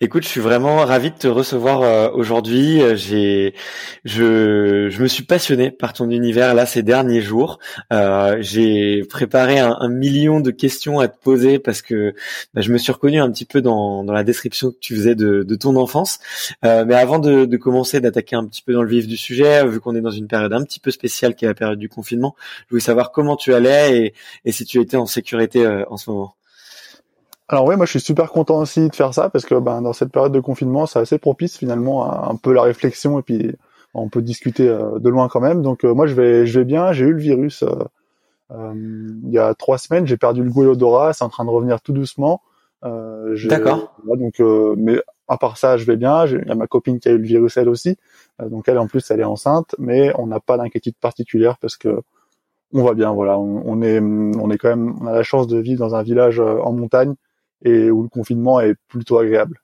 Écoute, je suis vraiment ravi de te recevoir euh, aujourd'hui. Euh, j'ai, je, je me suis passionné par ton univers là ces derniers jours. Euh, j'ai préparé un, million de questions à te poser parce que bah, je me suis reconnu un petit peu dans, dans la description que tu faisais de, de ton enfance. Mais avant de, commencer d'attaquer un petit peu dans le vif du sujet, vu qu'on est dans une période un petit peu spéciale qui est la période du confinement, je voulais savoir comment tu allais et, si tu étais en sécurité en ce moment. Alors oui, moi je suis super content aussi de faire ça parce que ben, dans cette période de confinement, c'est assez propice finalement à un peu la réflexion et puis on peut discuter euh, de loin quand même. Donc euh, moi je vais je vais bien. J'ai eu le virus euh, il y a trois semaines. J'ai perdu le goût et l'odorat. C'est en train de revenir tout doucement. D'accord. donc mais à part ça, je vais bien. Il y a ma copine qui a eu le virus elle aussi. donc elle en plus elle est enceinte, mais on n'a pas d'inquiétude particulière parce que on va bien. Voilà, on, on, est on est quand même on a la chance de vivre dans un village en montagne et où le confinement est plutôt agréable.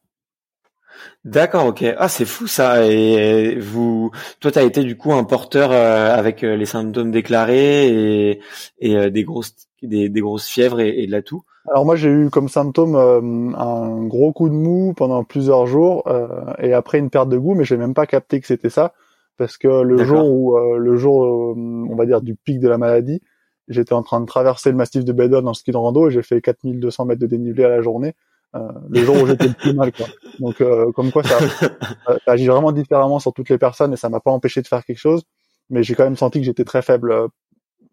D'accord, ok. Ah, c'est fou ça. Et vous, toi, t'as été du coup un porteur euh, avec euh, les symptômes déclarés et, et euh, des grosses, des, des, grosses fièvres et, et de la toux. Alors moi, j'ai eu comme symptôme un gros coup de mou pendant plusieurs jours et après une perte de goût, mais j'ai même pas capté que c'était ça parce que le jour où, le jour, on va dire du pic de la maladie, j'étais en train de traverser le massif de Bédon en ski de rando et j'ai fait 4200 mètres de dénivelé à la journée. Euh, le jour où j'étais le plus mal quoi. Donc euh, comme quoi ça, ça, agit vraiment différemment sur toutes les personnes et ça m'a pas empêché de faire quelque chose, mais j'ai quand même senti que j'étais très faible euh,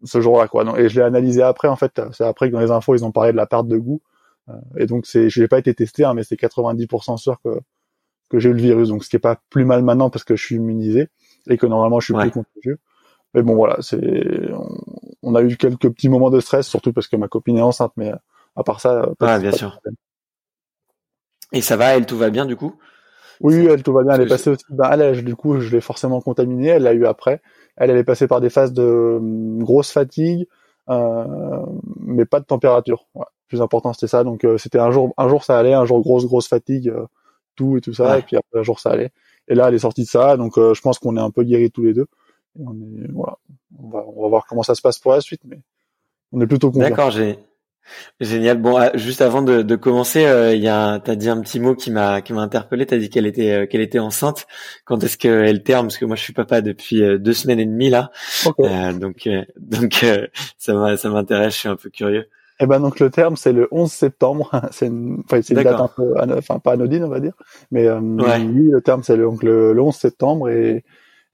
ce jour-là quoi. Donc, et je l'ai analysé après en fait, c'est après que dans les infos ils ont parlé de la perte de goût euh, et donc c'est je n'ai pas été testé hein, mais c'est 90% sûr que que j'ai eu le virus donc ce qui est pas plus mal maintenant parce que je suis immunisé et que normalement je suis plus contagieux. Mais bon voilà, c'est on a eu quelques petits moments de stress, surtout parce que ma copine est enceinte, mais à part ça, pas ah, bien sûr. Et ça va, elle tout va bien du coup? Oui, elle tout va bien. Elle est passée aussi. Ben, elle, du coup, je l'ai forcément contaminée. Elle l'a eu après. Elle, elle est passée par des phases de hum, grosse fatigue, euh, mais pas de température. Ouais. Le plus important, c'était ça. Donc, euh, c'était un jour, un jour ça allait, un jour grosse grosse fatigue, euh, tout et tout ça, et puis après un jour ça allait. Et là, elle est sortie de ça. Donc, euh, je pense qu'on est un peu guéris tous les deux. On est, voilà on va, on va voir comment ça se passe pour la suite, mais on est plutôt content. D'accord, j'ai Génial. Bon, ah, juste avant de, de commencer, euh, il y a, t'as dit un petit mot qui m'a qui m'a interpellé. T'as dit qu'elle était euh, qu'elle était enceinte. Quand est-ce qu'elle terme Parce que moi, je suis papa depuis euh, deux semaines et demie là. donc donc ça ça m'intéresse. Je suis un peu curieux. Eh ben donc le terme c'est le 11 septembre. c'est une, enfin, c'est une date un peu, enfin pas anodine on va dire. Mais oui, le terme c'est le, donc le, 11 septembre et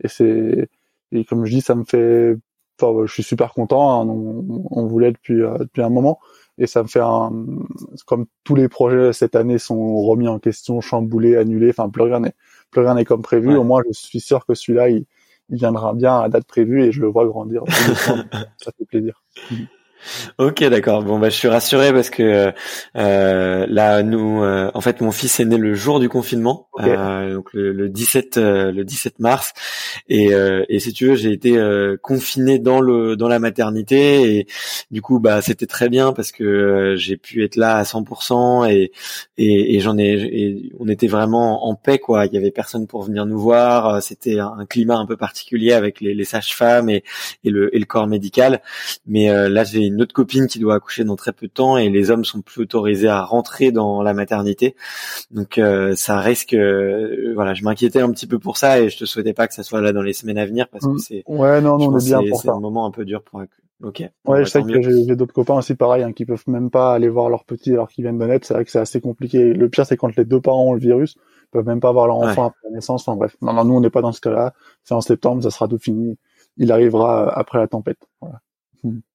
et c'est et comme je dis, ça me fait. Enfin, je suis super content. Hein. on, on, voulait depuis depuis un moment et ça me fait un comme tous les projets cette année sont remis en question, chamboulés, annulés, enfin plus rien n'est plus rien n'est comme prévu. Au moins, je suis sûr que celui-là, il, il viendra bien à date prévue et je le vois grandir. ça fait plaisir. Ok, d'accord. Bon, bah, je suis rassuré parce que euh, là, nous, euh, en fait, mon fils est né le jour du confinement, euh, donc le, le 17, euh, le 17 mars, et, euh, et si tu veux, j'ai été confiné dans le dans la maternité, et du coup, bah, c'était très bien parce que j'ai pu être là à 100% et et, et j'en ai, et on était vraiment en paix, quoi. Il y avait personne pour venir nous voir. C'était un, climat un peu particulier avec les, les sages-femmes et, et le et le corps médical, mais là, j'ai une autre copine qui doit accoucher dans très peu de temps et les hommes sont plus autorisés à rentrer dans la maternité. Donc euh, ça risque, euh, voilà, je m'inquiétais un petit peu pour ça et je te souhaitais pas que ça soit là dans les semaines à venir parce que mm. c'est, ouais, non, non, on est bien pour ça. C'est un moment un peu dur pour. Ok. Ouais, je sais que j'ai d'autres copains aussi pareil hein, qui peuvent même pas aller voir leur petit alors qu'ils viennent de naître. C'est vrai que c'est assez compliqué. Le pire c'est quand les deux parents ont le virus, ils peuvent même pas voir leur enfant après la naissance. Enfin bref, non, non, nous on n'est pas dans ce cas-là. C'est en septembre, ça sera tout fini. Il arrivera après la tempête. Voilà.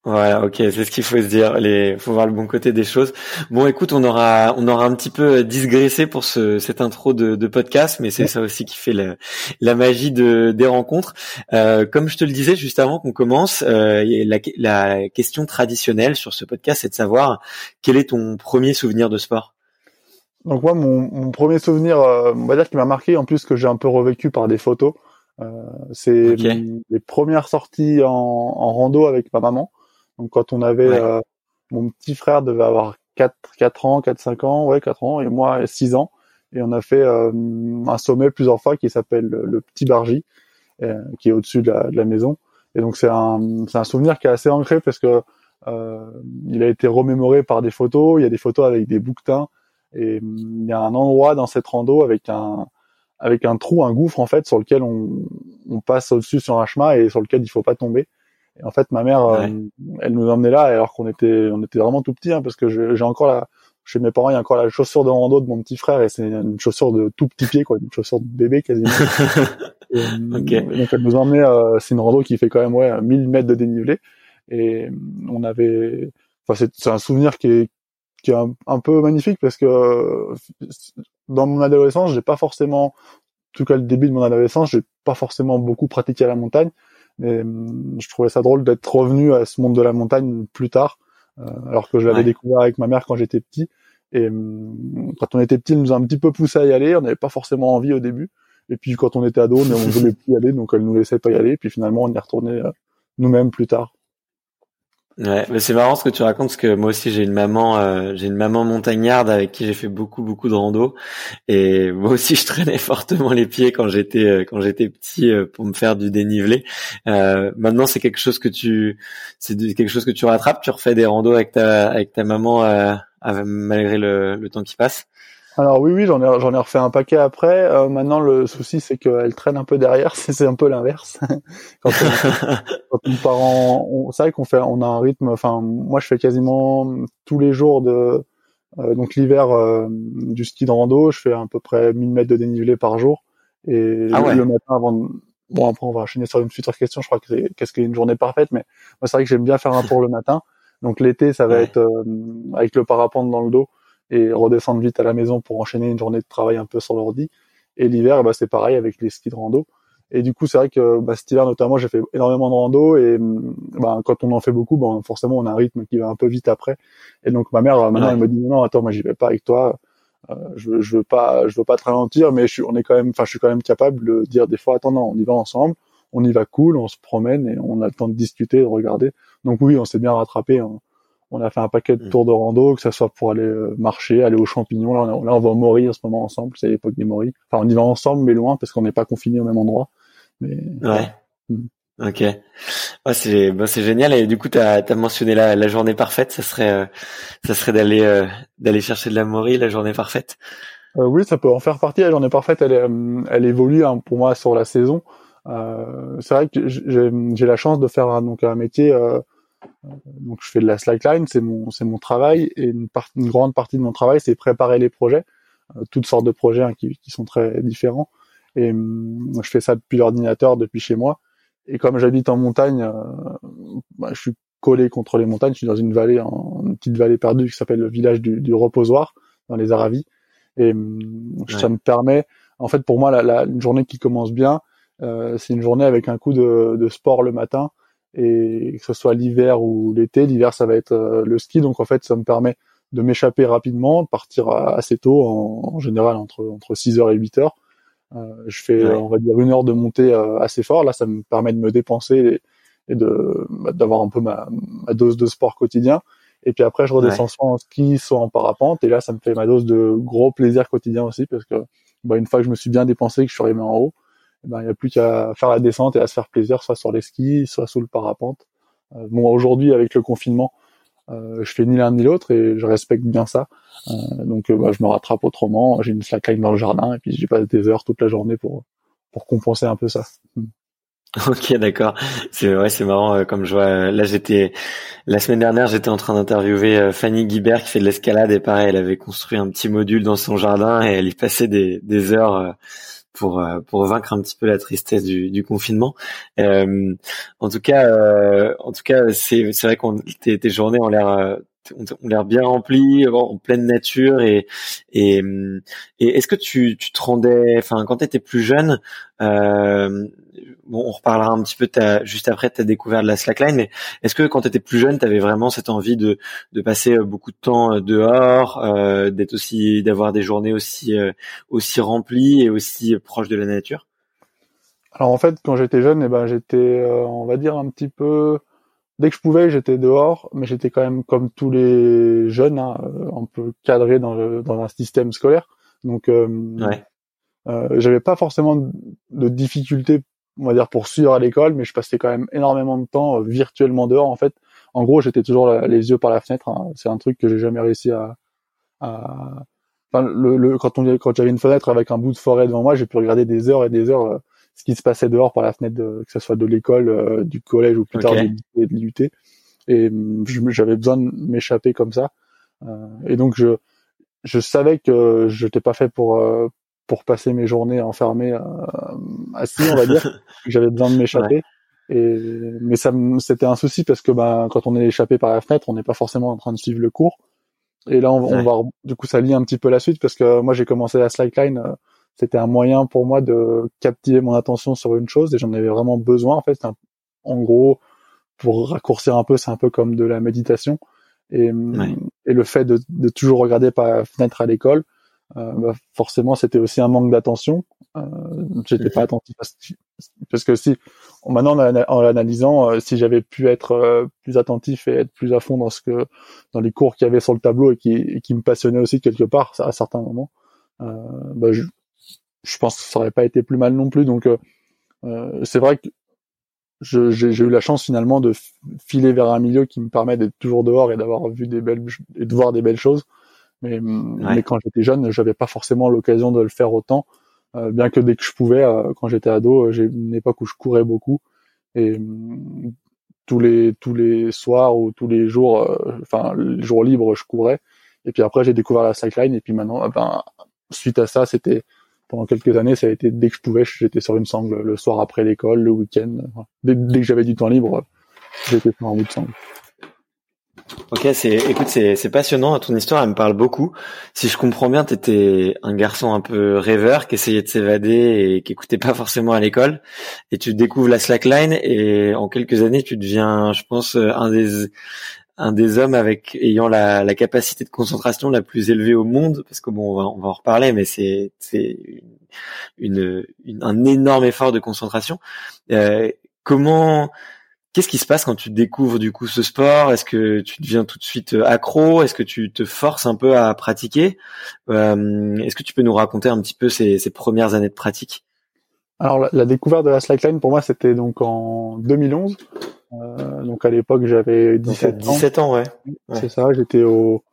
Voilà, ok, c'est ce qu'il faut se dire. Les, faut voir le bon côté des choses. Bon, écoute, on aura, on aura un petit peu digressé pour ce, cette intro de, de podcast, mais c'est ça aussi qui fait la, la magie de, des rencontres. Euh, comme je te le disais juste avant qu'on commence, euh, la, la question traditionnelle sur ce podcast, c'est de savoir quel est ton premier souvenir de sport? Donc moi, mon, mon premier souvenir, euh, on va dire qui m'a marqué, en plus que j'ai un peu revécu par des photos. Euh, c'est les premières sorties en, en, rando avec ma maman. Donc quand on avait euh, mon petit frère devait avoir 4 4 ans, 4 5 ans, ouais, 4 ans et moi 6 ans. Et on a fait euh, un sommet plusieurs fois qui s'appelle le, petit Bargy qui est au-dessus de la, de la, maison. Et donc c'est un c'est un souvenir qui est assez ancré parce que euh, il a été remémoré par des photos, il y a des photos avec des bouquetins. Et il y a un endroit dans cette rando avec un avec un trou, un gouffre en fait sur lequel on, on passe au-dessus sur un chemin et sur lequel il faut pas tomber. Et en fait, ma mère, euh, elle nous emmenait là alors qu'on était, on était vraiment tout petits, hein, parce que j'ai encore la, chez mes parents, il y a encore la chaussure de rando de mon petit frère et c'est une chaussure de tout petit pied, quoi, une chaussure de bébé quasiment. et, Donc elle nous emmenait, euh, c'est une rando qui fait quand même ouais 1000 mètres de dénivelé et on avait, enfin c'est un souvenir qui est qui est un, peu magnifique parce que dans mon adolescence, j'ai pas forcément, en tout cas le début de mon adolescence, j'ai pas forcément beaucoup pratiqué la montagne. Mais hum, je trouvais ça drôle d'être revenu à ce monde de la montagne plus tard, euh, alors que je l'avais découvert avec ma mère quand j'étais petit. Et hum, quand on était petit, elle nous a un petit peu poussé à y aller. On n'avait pas forcément envie au début. Et puis quand on était ado, on ne voulait plus y aller, donc elle nous laissait pas y aller. Et puis finalement, on y est retourné euh, nous-mêmes plus tard. Ouais, mais c'est marrant ce que tu racontes parce que moi aussi j'ai une maman, euh, j'ai une maman montagnarde avec qui j'ai fait beaucoup beaucoup de rando et moi aussi je traînais fortement les pieds quand j'étais euh, quand j'étais petit euh, pour me faire du dénivelé. maintenant c'est quelque chose que tu, c'est quelque chose que tu rattrapes. Tu refais des randos avec ta avec ta maman malgré le, le temps qui passe. Alors oui, oui, j'en ai, j'en ai refait un paquet après. Euh, maintenant, le souci, c'est qu'elle traîne un peu derrière. C'est un peu l'inverse. quand, on, part en, c'est vrai qu'on fait, on a un rythme. Enfin, moi, je fais quasiment tous les jours de, euh, donc l'hiver euh, du ski de rando. Je fais à peu près 1000 mètres de dénivelé par jour. Et ah le matin, avant, de, bon après, on va enchaîner sur une future question. Je crois que c'est qu'est-ce qu'est une journée parfaite, mais moi, c'est vrai que j'aime bien faire un tour le matin. Donc l'été, ça va être avec le parapente dans le dos et redescendre vite à la maison pour enchaîner une journée de travail un peu sur l'ordi. Et l'hiver, bah, c'est pareil avec les skis de rando. Et du coup, c'est vrai que bah, cet hiver notamment, j'ai fait énormément de rando et bah, quand on en fait beaucoup, bah, forcément, on a un rythme qui va un peu vite après. Et donc ma mère, maintenant, elle me dit non, attends, moi, j'y vais pas avec toi. Euh, je, je veux pas, je veux pas te ralentir, mais je suis, on est quand même, enfin, je suis quand même capable de dire des fois, attends, non, on y va ensemble, on y va cool, on se promène et on a le temps de discuter, de regarder. Donc oui, on s'est bien rattrapé. Hein. On a fait un paquet de mm. tours de rando, que ça soit pour aller euh, marcher, aller aux champignons. Là, on, là, on va au Maury en ce moment ensemble. C'est l'époque des Maury. Enfin, on y va ensemble, mais loin, parce qu'on n'est pas confinés au même endroit. Mais ouais. Mm. Ok. c'est bah, c'est génial et du coup tu as, mentionné la, la, journée parfaite, ça serait euh, ça serait d'aller euh, d'aller chercher de la mori, la journée parfaite. Euh, oui, ça peut en faire partie. La journée parfaite, elle elle évolue hein, pour moi sur la saison. c'est vrai que j'ai la chance de faire donc un métier donc je fais de la slackline, c'est mon c'est mon travail et une, une grande partie de mon travail c'est préparer les projets, toutes sortes de projets hein, qui, qui sont très différents et je fais ça depuis l'ordinateur depuis chez moi et comme j'habite en montagne, euh, bah, je suis collé contre les montagnes. Je suis dans une vallée, en, une petite vallée perdue qui s'appelle le village du, du, reposoir dans les Aravis. Et hum, ça me permet, en fait, pour moi, la, la une journée qui commence bien, euh, c'est une journée avec un coup de, de, sport le matin. Et que ce soit l'hiver ou l'été, l'hiver ça va être euh, le ski. Donc en fait, ça me permet de m'échapper rapidement, de partir assez tôt, en, en, général entre entre 6h et 8h, euh, je fais, on va dire, une heure de montée euh, assez fort. Là, ça me permet de me dépenser et, de bah, d'avoir un peu ma, ma, dose de sport quotidien. Et puis après, je redescends soit en ski, soit en parapente. Et là, ça me fait ma dose de gros plaisir quotidien aussi, parce que bah, une fois que je me suis bien dépensé, que je suis arrivé en haut, eh ben, il n'y a plus qu'à faire la descente et à se faire plaisir, soit sur les skis, soit sous le parapente. Euh, bon, aujourd'hui, avec le confinement, euh, je fais ni l'un ni l'autre et je respecte bien ça. Euh, donc euh, bah, je me rattrape autrement. J'ai une slackline dans le jardin et puis j'y passe des heures toute la journée pour pour compenser un peu ça. Hmm. Ok, d'accord. C'est vrai, c'est marrant. comme je vois, là, j'étais la semaine dernière, j'étais en train d'interviewer Fanny Guibert qui fait de l'escalade et pareil, elle avait construit un petit module dans son jardin et elle y passait des, des heures pour euh, pour vaincre un petit peu la tristesse du, du confinement. Euh, en tout cas, euh, en tout cas, c'est c'est vrai qu'on tes, tes journées ont l'air ont l'air bien remplies, en pleine nature et et, et est-ce que tu tu te rendais, enfin quand tu étais plus jeune, euh, bon, on reparlera un petit peu juste après ta découverte de la slackline, mais est-ce que quand tu étais plus jeune, tu avais vraiment cette envie de, de passer euh, beaucoup de temps euh, dehors, euh, d'être aussi, d'avoir des journées aussi aussi remplies et aussi proches de la nature? Alors en fait, quand j'étais jeune, eh ben j'étais, on va dire un petit peu, dès que je pouvais, j'étais dehors, mais j'étais quand même comme tous les jeunes, hein, un peu cadré dans, dans un système scolaire. Donc, ouais. euh, j'avais pas forcément de difficultés on va dire pour suivre à l'école, mais je passais quand même énormément de temps euh, virtuellement dehors. En fait, en gros, j'étais toujours les yeux par la fenêtre. Hein. C'est un truc que j'ai jamais réussi à. à... Enfin, le, le, quand on quand j'avais une fenêtre avec un bout de forêt devant moi, j'ai pu regarder des heures et des heures euh, ce qui se passait dehors par la fenêtre, de, que ce soit de l'école, euh, du collège ou plus tard de, de l'IUT. Et hum, j'avais besoin de m'échapper comme ça. et donc je je savais que je n'étais pas fait pour pour passer mes journées enfermées euh, assis, on va dire. J'avais besoin de m'échapper. Et mais ça c'était un souci parce que ben quand on est échappé par la fenêtre, on n'est pas forcément en train de suivre le cours. Et là on, on va du coup ça lie un petit peu la suite parce que moi j'ai commencé la slackline euh, c'était un moyen pour moi de captiver mon attention sur une chose et j'en avais vraiment besoin en fait en gros pour raccourcir un peu c'est un peu comme de la méditation et, et le fait de, de toujours regarder par la fenêtre à l'école euh, bah, forcément c'était aussi un manque d'attention. Euh, J'étais pas attentif parce que si maintenant en, l'analysant, euh, si j'avais pu être euh, plus attentif et être plus à fond dans ce que dans les cours qu'il y avait sur le tableau et qui, qui me passionnaient aussi quelque part à certains moments, euh, bah, je, je, pense que ça aurait pas été plus mal non plus. Donc c'est vrai que j'ai eu la chance finalement de filer vers un milieu qui me permet d'être toujours dehors et d'avoir vu des belles et de voir des belles choses mais, mais quand j'étais jeune, j'avais pas forcément l'occasion de le faire autant. Euh, bien que dès que je pouvais, euh, quand j'étais ado, euh, j'ai une époque où je courais beaucoup et tous les tous les soirs ou tous les jours, enfin les jours libres, je courais. Et puis après, j'ai découvert la cycline et puis maintenant, ben suite à ça, c'était pendant quelques années, ça a été dès que je pouvais, j'étais sur une sangle le soir après l'école, le week-end. Dès, dès, que j'avais du temps libre, j'étais sur un bout de sangle. Ok, c'est, écoute, c'est, c'est passionnant. Ton histoire, elle me parle beaucoup. Si je comprends bien, t'étais un garçon un peu rêveur qui essayait de s'évader et qui écoutait pas forcément à l'école. Et tu découvres la slackline et en quelques années, tu deviens, je pense, un des, un des hommes avec ayant la, la capacité de concentration la plus élevée au monde. Parce que bon, on va, on va en reparler, mais c'est, c'est une, une, un énorme effort de concentration. Euh, comment Qu'est-ce qui se passe quand tu découvres du coup ce sport? Est-ce que tu deviens tout de suite euh, accro? Est-ce que tu te forces un peu à pratiquer? Euh, Est-ce que tu peux nous raconter un petit peu ces, ces premières années de pratique? Alors la, découverte de la slackline pour moi c'était donc en 2011. Euh, donc à l'époque, j'avais 17, 17 ans. ouais. C'est ça, j'étais au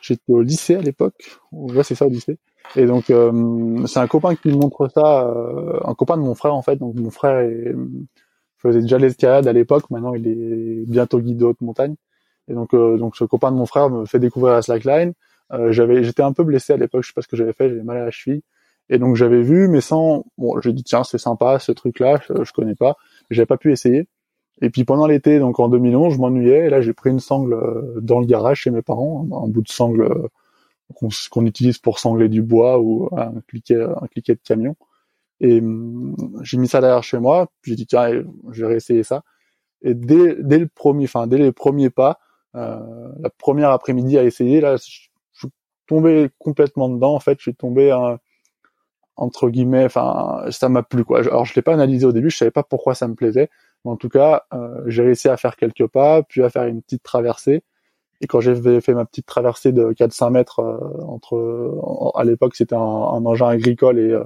j'étais au lycée à l'époque. Ouais, c'est ça au lycée. Et donc euh, c'est un copain qui me montre ça, euh, un copain de mon frère en fait. Donc mon frère est, faisait déjà l'escalade à l'époque, maintenant il est bientôt guide de haute montagne. Et donc donc ce copain de mon frère me fait découvrir la slackline. j'avais j'étais un peu blessé à l'époque, je sais pas ce que j'avais fait, j'avais mal à la cheville. Et donc j'avais vu, mais sans, bon, j'ai dit tiens c'est sympa ce truc-là, je, je connais pas, j'avais pas pu essayer. Et puis pendant l'été, donc en 2011, je m'ennuyais. Et là, j'ai pris une sangle euh, dans le garage chez mes parents, un, bout de sangle euh, qu'on utilise pour sangler du bois ou un cliquet, un cliquet de camion. Et hum, j'ai mis ça derrière chez moi. Puis j'ai dit tiens, je vais réessayer ça. Et dès, dès le premier, enfin dès les premiers pas, euh, la première après-midi à essayer, là, je, suis tombé complètement dedans. En fait, je suis tombé entre guillemets, enfin ça m'a plu quoi. Alors je l'ai pas analysé au début, je savais pas pourquoi ça me plaisait en tout cas, euh, j'ai réussi à faire quelques pas, puis à faire une petite traversée. Et quand j'ai fait ma petite traversée de 400 mètres euh, entre, à l'époque c'était un, engin agricole et, euh,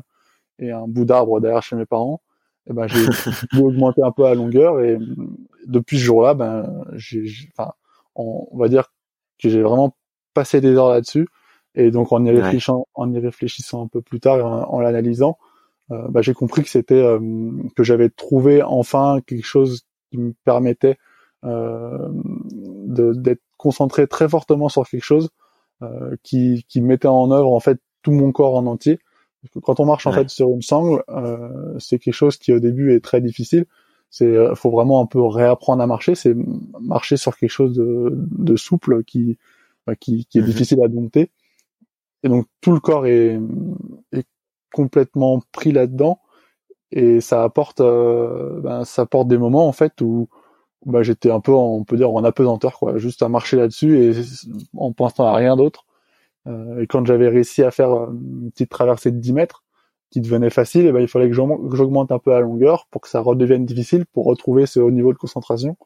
et un bout d'arbre derrière chez mes parents, et eh ben j'ai augmenté un peu la longueur et depuis ce jour-là, ben j'ai, enfin, on, va dire que j'ai vraiment passé des heures là-dessus. Et donc en y réfléchissant, en y réfléchissant un peu plus tard, en l'analysant, euh, bah, j'ai compris que c'était euh, que j'avais trouvé enfin quelque chose qui me permettait euh, d'être concentré très fortement sur quelque chose qui, qui mettait en œuvre en fait tout mon corps en entier. Quand on marche en fait sur une sangle, c'est quelque chose qui au début est très difficile. C'est faut vraiment un peu réapprendre à marcher. C'est marcher sur quelque chose de, de souple qui bah, qui, qui est mmh difficile à dompter. Et donc tout le corps est, est complètement pris là-dedans et ça apporte euh, ben, ça apporte des moments en fait où ben, j'étais un peu on peut dire en apesanteur quoi juste à marcher là-dessus et en pensant à rien d'autre euh, et quand j'avais réussi à faire une petite traversée de 10 mètres qui devenait facile et ben il fallait que j'augmente un peu la longueur pour que ça redevienne difficile pour retrouver ce haut niveau de concentration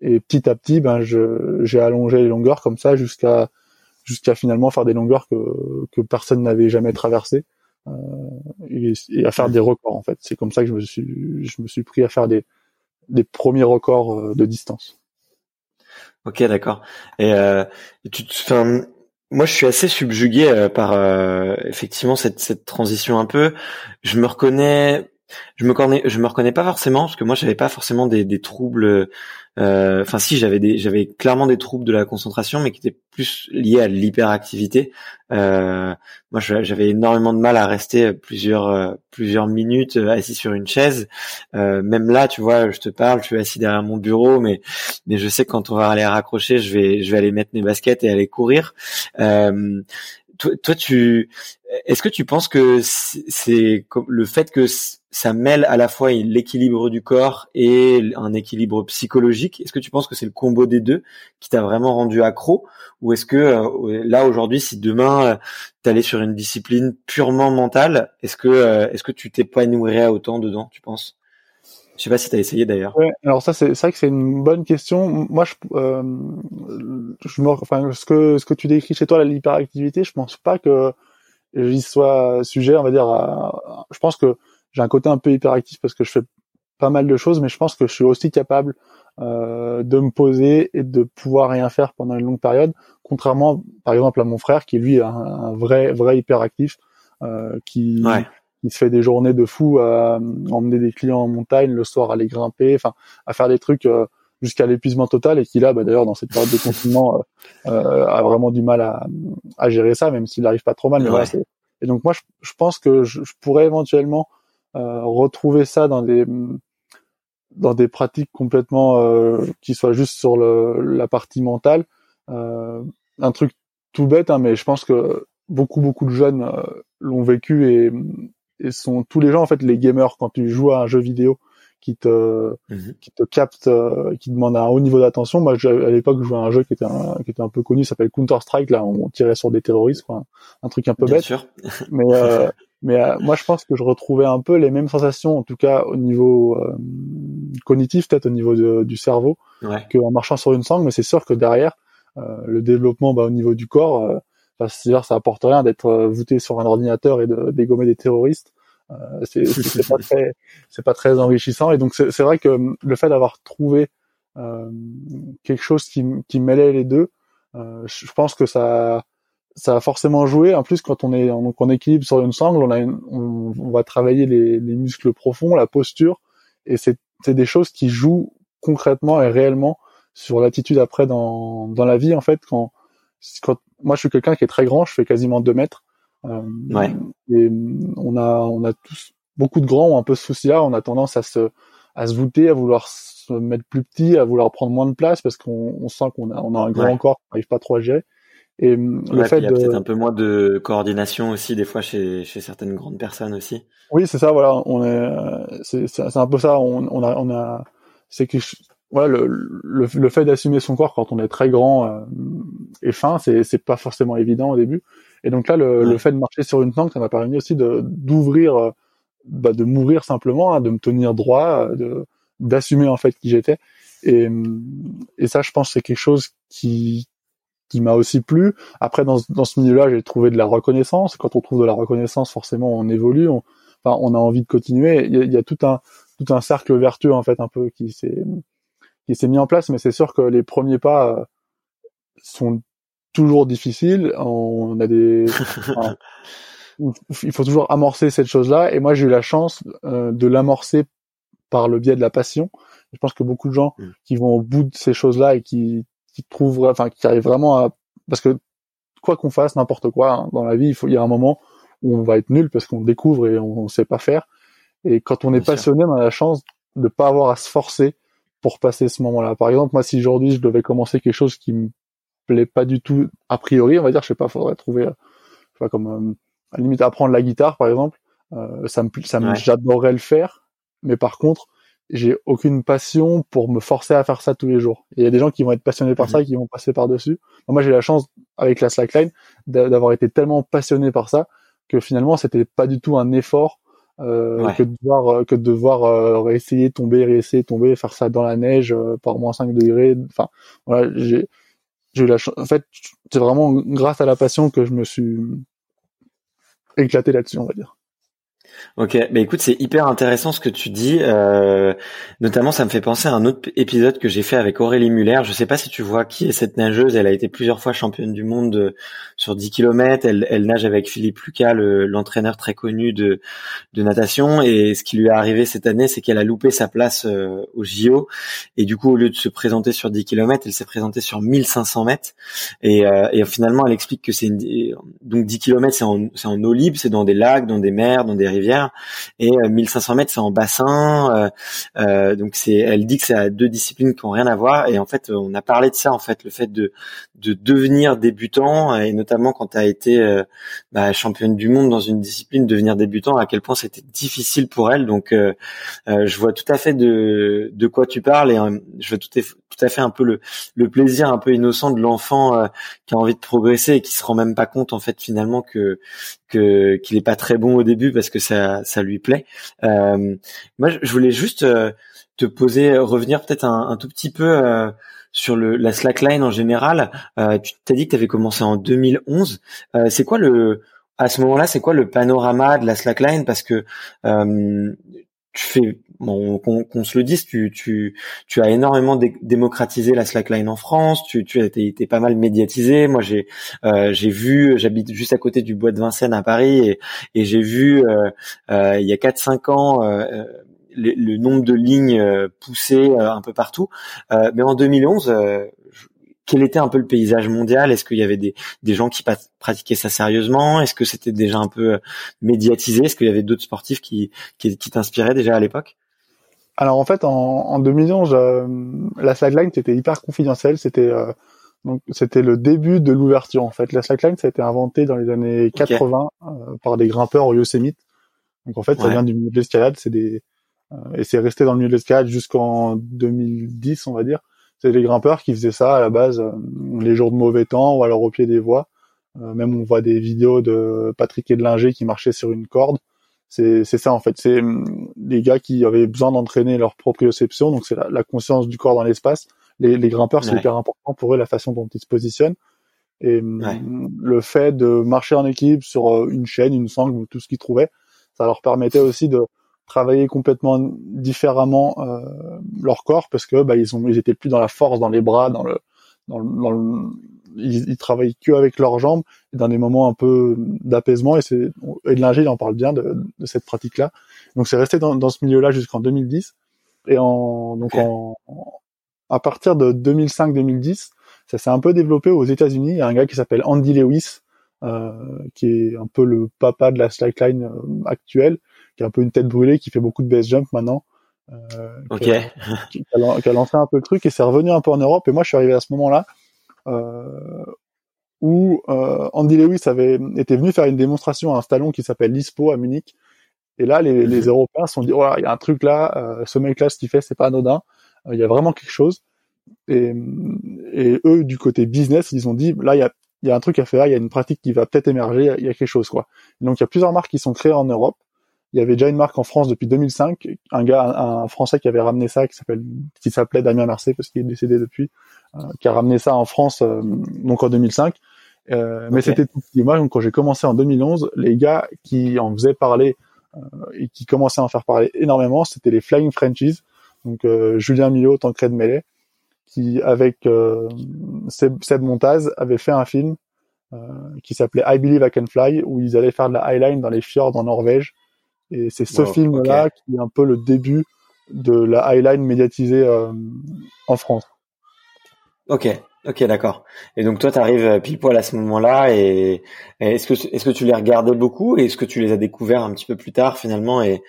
et petit à petit ben j'ai allongé les longueurs comme ça jusqu'à jusqu'à finalement faire des longueurs que que personne n'avait jamais traversées euh, et, à faire des records en fait. C'est comme ça que je me suis je me suis pris à faire des des premiers records euh, de distance. Ok, d'accord. Et, euh, tu, moi, je suis assez subjugué euh, par effectivement cette, cette transition un peu. Je me reconnais je me connais, je me reconnais pas forcément parce que moi j'avais pas forcément des, des troubles. Euh, enfin, si j'avais des, j'avais clairement des troubles de la concentration, mais qui étaient plus liés à l'hyperactivité. Euh, moi, j'avais énormément de mal à rester plusieurs euh, plusieurs minutes euh, assis sur une chaise. Euh, même là, tu vois, je te parle, je suis assis derrière mon bureau, mais mais je sais que quand on va aller raccrocher, je vais je vais aller mettre mes baskets et aller courir. Toi, tu, est-ce que tu penses que c'est le fait que ça mêle à la fois l'équilibre du corps et un équilibre psychologique. Est-ce que tu penses que c'est le combo des deux qui t'a vraiment rendu accro? Ou est-ce que euh, là aujourd'hui si demain euh, tu allais sur une discipline purement mentale, est-ce que euh, est-ce que tu t'épanouirais autant dedans, tu penses? Je sais pas si tu as essayé d'ailleurs. Ouais, alors ça c'est vrai que c'est une bonne question. Moi je je me enfin ce que ce que tu décris chez toi l'hyperactivité, je pense pas que j'y sois sujet, on va dire je pense que j'ai un côté un peu hyperactif parce que je fais pas mal de choses, mais je pense que je suis aussi capable euh, de me poser et de pouvoir rien faire pendant une longue période, contrairement par exemple à mon frère qui lui est un, vrai vrai hyperactif, euh, qui qui se fait des journées de fou à emmener des clients en montagne, le soir à aller grimper, enfin à faire des trucs euh, jusqu'à l'épuisement total et qui là, bah, d'ailleurs dans cette période de confinement euh, euh, a vraiment du mal à, à gérer ça, même s'il n'arrive pas trop mal. Mais voilà, et donc moi je, je pense que je, je pourrais éventuellement euh, retrouver ça dans des dans des pratiques complètement euh, qui soient juste sur le, la partie mentale. Euh, un truc tout bête, hein, mais je pense que beaucoup beaucoup de jeunes l'ont vécu et, sont tous les gens en fait les gamers quand tu joues à un jeu vidéo qui te mhm. qui te capte, qui demande un haut niveau d'attention. Moi, à l'époque, je jouais à un jeu qui était un, qui était un peu connu, s'appelle Counter Strike. Là, on tirait sur des terroristes, quoi. Un truc un peu Bien bête. Sûr. mais euh, mais euh, moi, je pense que je retrouvais un peu les mêmes sensations, en tout cas au niveau euh, cognitif, peut-être au niveau du cerveau, ouais. qu'en marchant sur une sangle. Mais c'est sûr que derrière, euh, le développement bah, au niveau du corps, c'est-à-dire ça apporte rien d'être voûté sur un ordinateur et de dégommer des terroristes. c'est pas très, pas très enrichissant. Et donc c'est vrai que le fait d'avoir trouvé quelque chose qui, mêlait les deux. je pense que ça ça a forcément joué. En plus, quand on est en équilibre sur une sangle, on, va travailler les, les, muscles profonds, la posture, et c'est des choses qui jouent concrètement et réellement sur l'attitude après dans, la vie. En fait, quand moi je suis quelqu'un qui est très grand, je fais quasiment deux mètres. Euh, ouais. Et on a on a tous beaucoup de grands ont un peu ce souci-là. On a tendance à se à se voûter, à vouloir se mettre plus petit, à vouloir prendre moins de place parce qu'on on sent qu'on a on a un grand corps, on n'arrive pas trop à gérer. Et hum, le fait il y a peut-être un peu moins de coordination aussi des fois chez, chez certaines grandes personnes aussi. Oui, c'est ça. Voilà, on est, euh, c'est, c'est un peu ça. On, on a, on a, c'est que voilà, le, le, le fait d'assumer son corps quand on est très grand euh, et fin, c'est, c'est pas forcément évident au début. Et donc là, le, le fait de marcher sur une planque, ça m'a permis aussi de d'ouvrir, euh, bah, de mourir simplement, hein, de me tenir droit, de d'assumer en fait qui j'étais. Et, et ça, je pense, c'est quelque chose qui qui m'a aussi plu. Après, dans, dans ce milieu-là, j'ai trouvé de la reconnaissance. Quand on trouve de la reconnaissance, forcément, on évolue. On, enfin, on a envie de continuer. Il y a, il y a tout un tout un cercle vertueux en fait, un peu qui s'est qui s'est mis en place. Mais c'est sûr que les premiers pas euh, sont toujours difficiles. On a des enfin, il faut toujours amorcer cette chose-là. Et moi, j'ai eu la chance euh, de l'amorcer par le biais de la passion. Je pense que beaucoup de gens mmh. qui vont au bout de ces choses-là et qui qui trouve, enfin, qui arrive vraiment à, parce que quoi qu'on fasse, n'importe quoi hein, dans la vie, il faut, il y a un moment où on va être nul parce qu'on découvre et on, ne sait pas faire. Et quand on est passionné, on a la chance de pas avoir à se forcer pour passer ce moment-là. Par exemple, moi, si aujourd'hui je devais commencer quelque chose qui me plaît pas du tout a priori, on va dire, je sais pas, faudrait trouver, je sais pas, comme euh, à la limite apprendre la guitare, par exemple, euh, ça me, ça me, j'adorerais le faire, mais par contre, j'ai aucune passion pour me forcer à faire ça tous les jours. Il y a des gens qui vont être passionnés par ça mhm. et qui vont passer par dessus. Moi, j'ai la chance avec la slackline d'avoir été tellement passionné par ça que finalement, c'était pas du tout un effort euh, que de devoir euh, que de devoir euh, réessayer tomber, réessayer tomber, faire ça dans la neige euh, par moins 5 degrés. Enfin, voilà, j'ai j'ai eu la. En fait, c'est vraiment grâce à la passion que je me suis éclaté là-dessus, on va dire. Ok, mais écoute, c'est hyper intéressant ce que tu dis. Euh, notamment, ça me fait penser à un autre épisode que j'ai fait avec Aurélie Muller. Je sais pas si tu vois qui est cette nageuse. Elle a été plusieurs fois championne du monde sur 10 km. Elle, elle nage avec Philippe Lucas, l'entraîneur très connu de, de natation. Et ce qui lui est arrivé cette année, c'est qu'elle a loupé sa place euh, au JO. Et du coup, au lieu de se présenter sur 10 km, elle s'est présentée sur 1500 mètres. Et, euh, et finalement, elle explique que c'est donc 10 km, c'est en, en eau libre, c'est dans des lacs, dans des mers, dans des rivières et 1500 euh, mètres c'est en bassin euh, euh, donc c'est elle dit que c'est deux disciplines qui ont rien à voir et en fait on a parlé de ça en fait le fait de de devenir débutant et notamment quand tu as été bah, championne du monde dans une discipline devenir débutant à quel point c'était difficile pour elle. Donc je vois tout à fait de de quoi tu parles et je vois tout à tout à fait un peu le le plaisir un peu innocent de l'enfant qui a envie de progresser et qui se rend même pas compte en fait finalement que que qu'il est pas très bon au début parce que ça ça lui plaît. Euh, moi, je voulais juste euh, te poser, revenir peut-être un, un, tout petit peu euh, sur le, la slackline en général. Euh, tu t'as dit que tu avais commencé en 2011. Euh, c'est quoi le à ce moment-là, c'est quoi le panorama de la slackline? Parce que tu fais bon, qu'on se le dise, tu, as énormément démocratisé la slackline en France, tu, tu as été, pas mal médiatisé. Moi, j'ai euh, j'ai vu, j'habite juste à côté du bois de Vincennes à Paris, et, j'ai vu euh, euh, il y a 4-5 ans le, nombre de lignes poussées un peu partout. mais en 2011, quel était un peu le paysage mondial? Est-ce qu'il y avait des, des gens qui pratiquaient ça sérieusement? Est-ce que c'était déjà un peu médiatisé? Est-ce qu'il y avait d'autres sportifs qui, qui, qui t'inspiraient déjà à l'époque? Alors en fait, en, en 2011, euh, la slackline c'était hyper confidentiel. C'était euh, donc c'était le début de l'ouverture. En fait, la slackline ça a été inventé dans les années 80 euh, par des grimpeurs au Yosemite. Donc en fait, ça vient du milieu de l'escalade. C'est des et c'est resté dans le milieu de l'escalade jusqu'en 2010, on va dire. C'est des grimpeurs qui faisaient ça à la base les jours de mauvais temps ou alors au pied des voies. même on voit des vidéos de Patrick Edlinger qui marchait sur une corde c'est ça en fait. C'est hum, les gars qui avaient besoin d'entraîner leur proprioception, donc c'est la, conscience du corps dans l'espace. Les, les, grimpeurs, c'est hyper important pour eux la façon dont ils se positionnent. Et hum, le fait de marcher en équipe sur euh, une chaîne, une sangle ou tout ce qu'ils trouvaient, ça leur permettait aussi de travailler complètement différemment leur corps parce que bah, ils ont ils étaient plus dans la force dans les bras dans le dans le, dans le ils, ils, travaillent que avec leurs jambes dans des moments un peu d'apaisement et c'est et il en parle bien de, de cette pratique là donc c'est resté dans, dans ce milieu là jusqu'en 2010 et en donc en, à partir de 2005-2010 ça s'est un peu développé aux États-Unis. Il y a un gars qui s'appelle Andy Lewis euh, qui est un peu le papa de la slackline euh, actuelle qui a un peu une tête brûlée qui fait beaucoup de base jump maintenant euh, qui, a, qui, a, lancé un peu le truc et c'est revenu un peu en Europe et moi je suis arrivé à ce moment là euh, où euh, Andy Lewis avait été venu faire une démonstration à un stallon qui s'appelle l'ISPO à Munich. Et là, les, les mhm. Européens se sont dit, voilà, il y a un truc là, euh, ce mec-là, ce qu'il fait, c'est pas anodin. Il y a vraiment quelque chose. Et, et, eux, du côté business, ils ont dit, là, il y a, il y a un truc à faire, il y a une pratique qui va peut-être émerger, il y a quelque chose, quoi. donc, il y a plusieurs marques qui sont créées en Europe. Il y avait déjà une marque en France depuis 2005, un gars, un, Français qui avait ramené ça, qui s'appelle, qui s'appelait Damien Mercé parce qu'il est décédé depuis, euh, qui a ramené ça en France, euh, donc en 2005. Euh, mais c'était tout petit. Moi, quand j'ai commencé en 2011, les gars qui en faisaient parler et qui commençaient à en faire parler énormément, c'était les Flying Frenchies. Donc Julien Millot, Tancred Mellet, qui avec Seb, Seb Montaz avait fait un film qui s'appelait I Believe I Can Fly, où ils allaient faire de la highline dans les fjords en Norvège et c'est ce film-là qui est un peu le début de la highline médiatisée euh, en France. Ok, ok, d'accord. Et donc toi, tu arrives euh, pile poil à ce moment-là, et, est-ce que est-ce que tu les regardais beaucoup, et est-ce que tu les as découverts un petit peu plus tard finalement et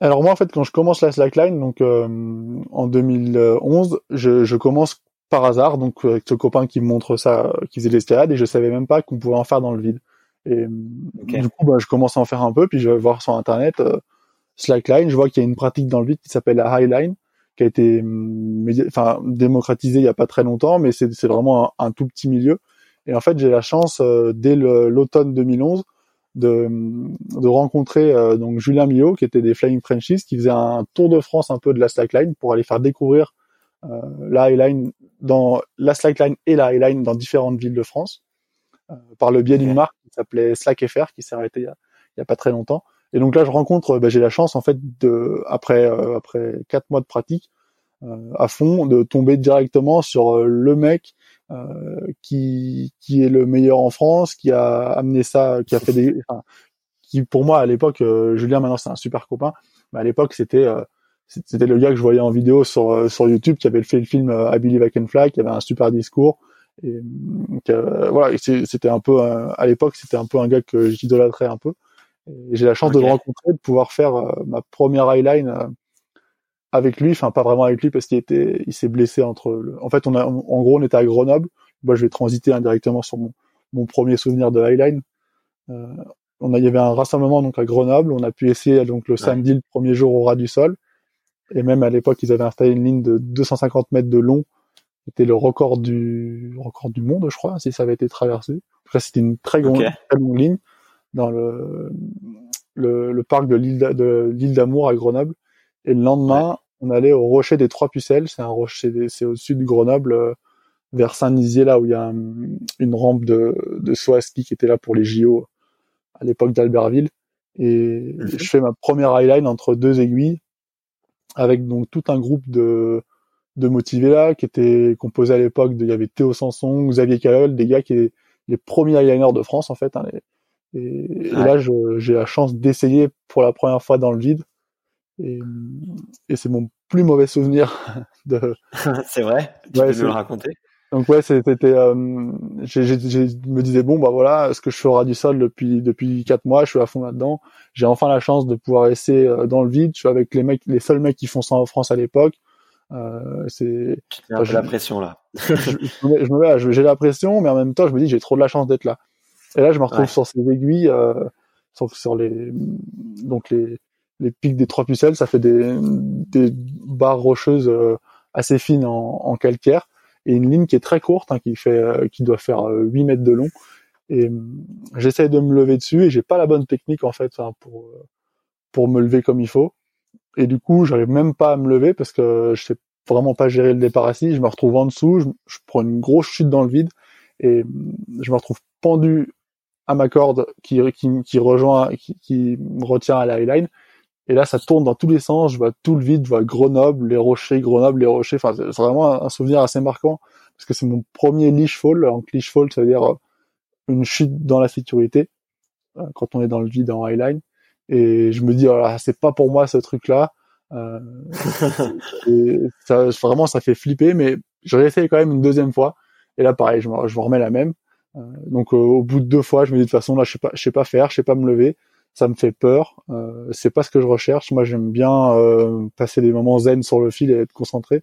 alors moi en fait quand je commence la slackline donc euh, en 2011 je, je, commence par hasard donc avec ce copain qui me montre ça qui faisait l'escalade et je savais même pas qu'on pouvait en faire dans le vide et du coup, bah, je commence à en faire un peu, puis je vais voir sur internet euh, slackline. Je vois qu'il y a une pratique dans le vide qui s'appelle la highline, qui a été enfin démocratisée il y a pas très longtemps, mais c'est vraiment un, tout petit milieu. Et en fait, j'ai la chance euh, dès l'automne 2011 de, de rencontrer euh, donc Julien Millot, qui était des Flying Frenchies, qui faisait un tour de France un peu de la slackline pour aller faire découvrir euh, la highline dans la slackline et la highline dans différentes villes de France. Euh, par le biais d'une marque qui s'appelait Slack FR qui s'est arrêtée il y, a, il y a pas très longtemps. Et donc là, je rencontre, bah, j'ai la chance en fait de après euh, après quatre mois de pratique euh, à fond de tomber directement sur le mec qui qui est le meilleur en France, qui a amené ça, qui a fait des, enfin, qui pour moi à l'époque, Julien maintenant c'est un super copain, mais à l'époque c'était c'était le gars que je voyais en vidéo sur sur YouTube qui avait fait le film I Believe I Can Fly, qui avait un super discours, et euh, voilà, c'était un peu à l'époque, c'était un peu un gars que j'idolâtrais un peu. J'ai la chance de le rencontrer, de pouvoir faire euh, ma première highline euh, avec lui, enfin pas vraiment avec lui parce qu'il était, il s'est blessé entre. Le... En fait, on a, en gros, on était à Grenoble. Moi, je vais transiter indirectement sur mon, mon premier souvenir de highline. Euh, on a, il y avait un rassemblement donc à Grenoble. On a pu essayer donc le samedi, le premier jour au ras du sol. Et même à l'époque, ils avaient installé une ligne de 250 mètres de long c'était le record du record du monde, je crois, si ça avait été traversé. Après, c'était une très, grande, très longue ligne dans le le, le parc de l'île de l'île d'Amour à Grenoble. Et le lendemain, on allait au Rocher des Trois Pucelles. C'est un rocher, c'est au-dessus de Grenoble, euh, vers Saint-Nizier, là où il y a une rampe de de saut à ski qui était là pour les JO à l'époque d'Albertville. Et mhm. je fais ma première highline entre deux aiguilles avec donc tout un groupe de de motiver là, qui était composé à l'époque de, il y avait Théo Sanson, Xavier Calol, des gars qui étaient les premiers eyeliners de France en fait. Hein, et, là, j'ai la chance d'essayer pour la première fois dans le vide. Et, et c'est mon plus mauvais souvenir de. c'est vrai? Tu peux nous le raconter? Donc ouais, c'était, euh, je me disais bon bah voilà, ce que je ferai du sol depuis depuis quatre mois, je suis à fond là-dedans. J'ai enfin la chance de pouvoir essayer euh, dans le vide. Je suis avec les mecs, les seuls mecs qui font ça en France à l'époque. Euh, c'est j'ai la pression là. je, je, j'ai la pression, mais en même temps, je me dis j'ai trop de la chance d'être là. Et là, je me retrouve sur ces aiguilles, euh, sur, sur, les donc les les pics des trois pucelles, ça fait des des barres rocheuses euh, assez fines en, en, calcaire et une ligne qui est très courte, hein, qui fait euh, qui doit faire 8 mètres de long. Et j'essaie de me lever dessus et j'ai pas la bonne technique en fait pour pour me lever comme il faut. Et du coup, j'arrive même pas à me lever parce que je sais vraiment pas gérer le départ assis. Je me retrouve en dessous, je, prends une grosse chute dans le vide et je me retrouve pendu à ma corde qui, qui, qui rejoint, qui, qui me retient à la highline. Et là, ça tourne dans tous les sens. Je vois tout le vide, je vois Grenoble, les rochers, Grenoble, les rochers. Enfin, c'est vraiment un souvenir assez marquant parce que c'est mon premier leash fall. Donc, leash fall, ça veut dire euh, une chute dans la sécurité euh, quand on est dans le vide en highline. Et je me dis, oh c'est pas pour moi ce truc-là. Euh, ça, vraiment, ça fait flipper, mais je réessaye quand même une deuxième fois. Et là, pareil, je me, je me remets la même. Euh, donc, au bout de deux fois, je me dis de toute façon, là, je sais pas, je sais pas faire, je sais pas me lever ça me fait peur. Euh, c'est pas ce que je recherche. Moi, j'aime bien euh, passer des moments zen sur le fil et être concentré,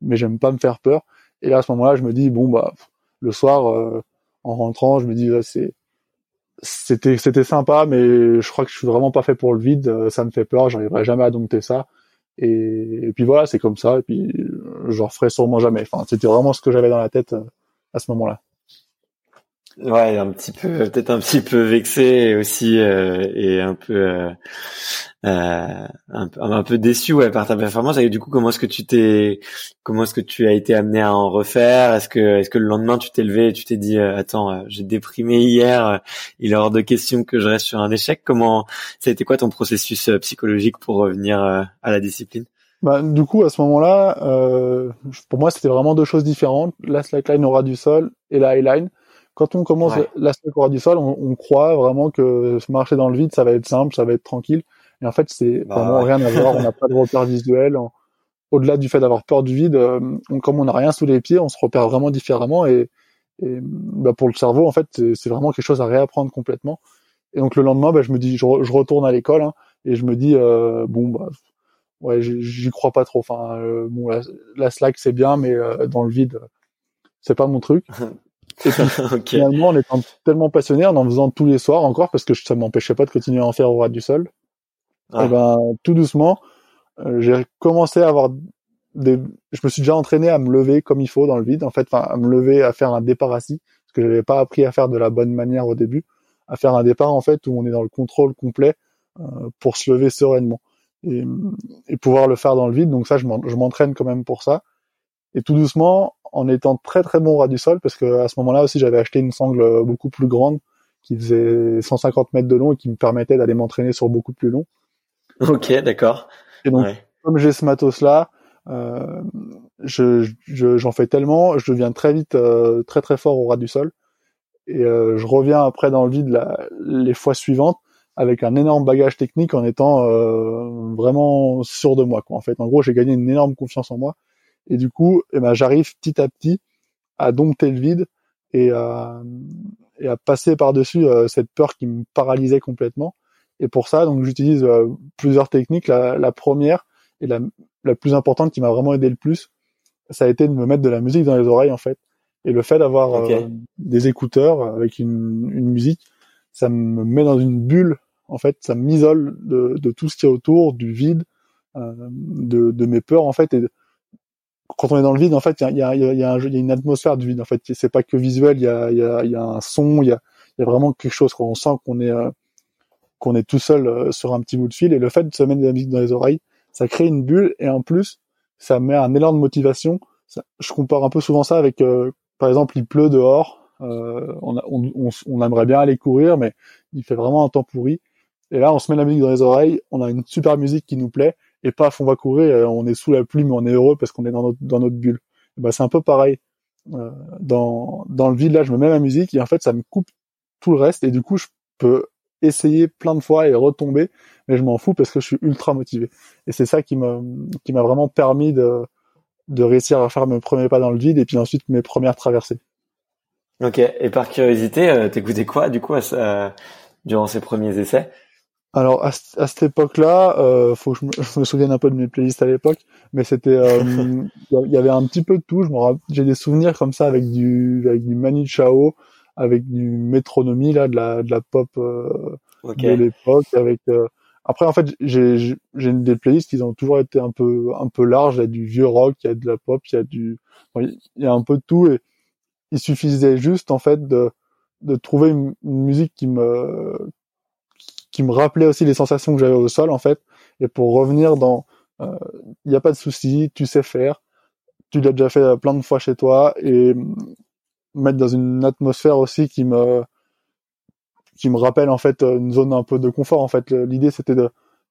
mais j'aime pas me faire peur. Et là, à ce moment-là, je me dis bon bah le soir, euh, en rentrant, je me dis c'est c'était c'était sympa, mais je crois que je suis vraiment pas fait pour le vide. Ça me fait peur. J'arriverai jamais à dompter ça. Et, puis voilà, c'est comme ça. Et puis je referai sûrement jamais. Enfin, c'était vraiment ce que j'avais dans la tête à ce moment-là. Ouais, un petit peu, peut-être un petit peu vexé aussi euh, et un peu, euh, euh, un, un, peu déçu ouais par ta performance. Et du coup, comment est-ce que tu t'es, comment est-ce que tu as été amené à en refaire? Est-ce que, est-ce que le lendemain tu t'es levé et tu t'es dit, attends, j'ai déprimé hier, il est hors de question que je reste sur un échec? Comment, ça a été quoi ton processus psychologique pour revenir à la discipline? Bah, du coup, à ce moment-là, pour moi, c'était vraiment deux choses différentes. La slackline aura du sol et la highline. Quand on commence l'aspect courant du sol, on, on, croit vraiment que marcher dans le vide, ça va être simple, ça va être tranquille. Et en fait, c'est bah vraiment rien à voir. On n'a pas de repère visuel. Au-delà du fait d'avoir peur du vide, euh, comme on n'a rien sous les pieds, on se repère vraiment différemment. Et, et bah pour le cerveau, en fait, c'est vraiment quelque chose à réapprendre complètement. Et donc le lendemain, bah, je me dis, je, je retourne à l'école hein, et je me dis, euh, bon, bah, ouais, j'y crois pas trop. Enfin, euh, bon, la, slack c'est bien, mais euh, dans le vide, c'est pas mon truc. Et finalement, en étant tellement passionné, en en faisant tous les soirs encore, parce que ça m'empêchait pas de continuer à en faire au ras du sol, et eh ben, tout doucement, euh, j'ai commencé à avoir des, je me suis déjà entraîné à me lever comme il faut dans le vide, en fait, enfin, à me lever, à faire un départ assis, parce que j'avais pas appris à faire de la bonne manière au début, à faire un départ, en fait, où on est dans le contrôle complet, euh, pour se lever sereinement. Et, et, pouvoir le faire dans le vide. Donc ça, je m'entraîne quand même pour ça. Et tout doucement, en étant très très bon ras du sol, parce que à ce moment-là aussi j'avais acheté une sangle beaucoup plus grande qui faisait 150 mètres de long et qui me permettait d'aller m'entraîner sur beaucoup plus long. Ok, d'accord. Et donc, comme j'ai ce matos-là, euh, je, j'en fais tellement, je deviens très vite euh, très très fort au ras du sol. Et euh, je reviens après dans le vide la, les fois suivantes avec un énorme bagage technique en étant euh, vraiment sûr de moi. Quoi. En fait, en gros, j'ai gagné une énorme confiance en moi et du coup, eh ben, j'arrive petit à petit à dompter le vide et à, et à passer par-dessus euh, cette peur qui me paralysait complètement. Et pour ça, donc j'utilise euh, plusieurs techniques. La, la, première et la, la plus importante qui m'a vraiment aidé le plus, ça a été de me mettre de la musique dans les oreilles en fait. Et le fait d'avoir euh, des écouteurs avec une, une, musique, ça me met dans une bulle. En fait, ça m'isole de, de, tout ce qui est autour, du vide, de, de, mes peurs en fait, et quand on est dans le vide, en fait, il y a, une atmosphère du vide. En fait, c'est pas que visuel. Il y a, y, a, un son. Il y a, vraiment quelque chose. Quand on sent qu'on est euh, tout seul euh, sur un petit bout de fil, et le fait de se mettre de la musique dans les oreilles, ça crée une bulle. Et en plus, ça met un élan de motivation. je compare un peu souvent ça avec, euh, par exemple, il pleut dehors. On, on, aimerait bien aller courir, mais il fait vraiment un temps pourri. Et là, on se met la musique dans les oreilles. On a une super musique qui nous plaît et paf, on va courir, on est sous la pluie, mais on est heureux parce qu'on est dans notre, dans notre bulle. bah, c'est un peu pareil. Euh, dans, dans le vide, là, je me mets ma musique et en fait, ça me coupe tout le reste et du coup, je peux essayer plein de fois et retomber, mais je m'en fous parce que je suis ultra motivé. Et c'est ça qui m'a, qui m'a vraiment permis de, de réussir à faire mes premiers pas dans le vide et puis ensuite mes premières traversées. Ok. Et par curiosité, euh, t'écoutais quoi du coup à, durant ces premiers essais? Alors à, à cette époque-là, euh, faut que je me, je me, souvienne un peu de mes playlists à l'époque, mais c'était, euh, il y avait un petit peu de tout. Je j'ai des souvenirs comme ça avec du, avec du Manu Chao, avec du métronomie là, de la, de la pop euh, de l'époque. Avec euh, après en fait j'ai, j'ai des playlists qui ont toujours été un peu, un peu larges. Il y a du vieux rock, il y a de la pop, il y a du, il y a un peu de tout et il suffisait juste en fait de, de trouver une musique qui me qui me rappelait aussi les sensations que j'avais au sol en fait. Et pour revenir dans, il euh, n'y a pas de souci, tu sais faire, tu l'as déjà fait plein de fois chez toi et mettre dans une atmosphère aussi qui me qui me rappelle en fait une zone un peu de confort en fait l'idée c'était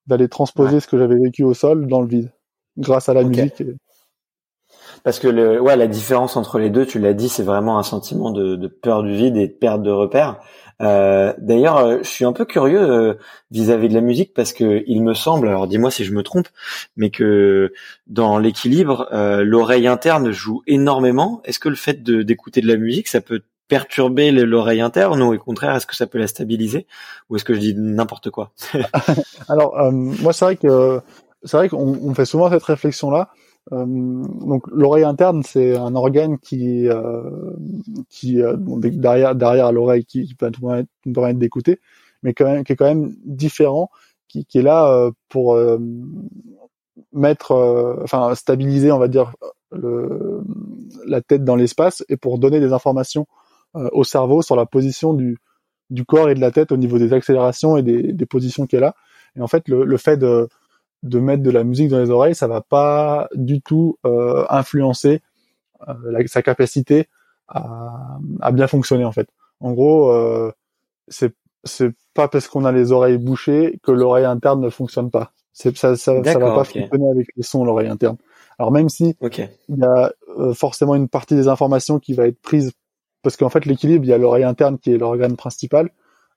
d'aller transposer ce que j'avais vécu au sol dans le vide, grâce à la musique. Parce que le, ouais, la différence entre les deux, tu l'as dit, c'est vraiment un sentiment de, de, peur du vide et de perte de repères. Euh, D'ailleurs, euh, je suis un peu curieux euh, vis-à-vis de la musique parce que il me semble, alors dis-moi si je me trompe, mais que dans l'équilibre, l'oreille interne joue énormément. Est-ce que le fait d'écouter de, la musique, ça peut perturber l'oreille interne ou au contraire, est-ce que ça peut la stabiliser ou est-ce que je dis n'importe quoi? Alors, moi, c'est vrai que c'est vrai qu'on fait souvent cette réflexion-là. Euh, donc l'oreille interne, c'est un organe qui, euh, euh, derrière l'oreille qui, qui, peut nous permettre d'écouter, mais qui est quand même différent, qui, est là pour mettre, enfin stabiliser, on va dire, la tête dans l'espace et pour donner des informations au cerveau sur la position du, corps et de la tête au niveau des accélérations et des, positions qu'elle a. Et en fait, le fait de de mettre de la musique dans les oreilles, ça va pas du tout euh, influencer euh, sa capacité à, à, bien fonctionner en fait. En gros, euh, c'est c'est pas parce qu'on a les oreilles bouchées que l'oreille interne ne fonctionne pas. C'est ça ça, ça va pas fonctionner avec les sons l'oreille interne. Alors même si il y a euh, forcément une partie des informations qui va être prise parce qu'en fait l'équilibre, il y a l'oreille interne qui est l'organe principal,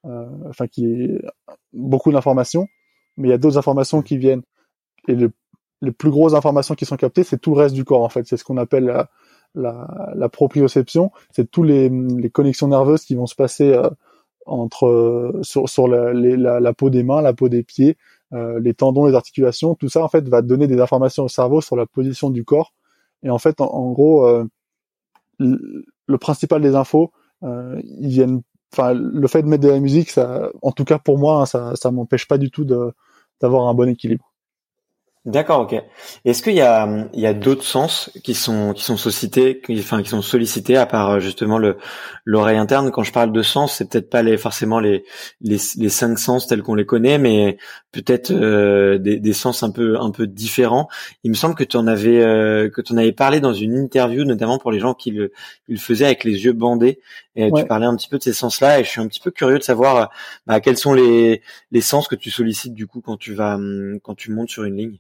euh, enfin qui est beaucoup d'informations, mais il y a d'autres informations qui viennent et les plus grosses informations qui sont captées, c'est tout le reste du corps en fait. C'est ce qu'on appelle la, la, la proprioception. C'est tous les, les, connexions nerveuses qui vont se passer euh, entre euh, sur, sur la, la, la, peau des mains, la peau des pieds, euh, les tendons, les articulations. Tout ça en fait va donner des informations au cerveau sur la position du corps. Et en fait, en, gros, le principal des infos, ils viennent. Enfin, le fait de mettre de la musique, ça, en tout cas pour moi, hein, ça, ça m'empêche pas du tout de d'avoir un bon équilibre. D'accord, ok. Est-ce qu'il y a, il y a d'autres sens qui sont qui sont sollicités, qui, enfin qui sont sollicités à part euh, justement le l'oreille interne? Quand je parle de sens, c'est peut-être pas les forcément les les, les cinq sens tels qu'on les connaît, mais peut-être euh, des, des sens un peu un peu différents. Il me semble que tu en avais euh, que tu en avais parlé dans une interview, notamment pour les gens qui le, le faisaient avec les yeux bandés. Et tu parlais un petit peu de ces sens-là, et je suis un petit peu curieux de savoir bah, quels sont les les sens que tu sollicites du coup quand tu vas quand tu montes sur une ligne.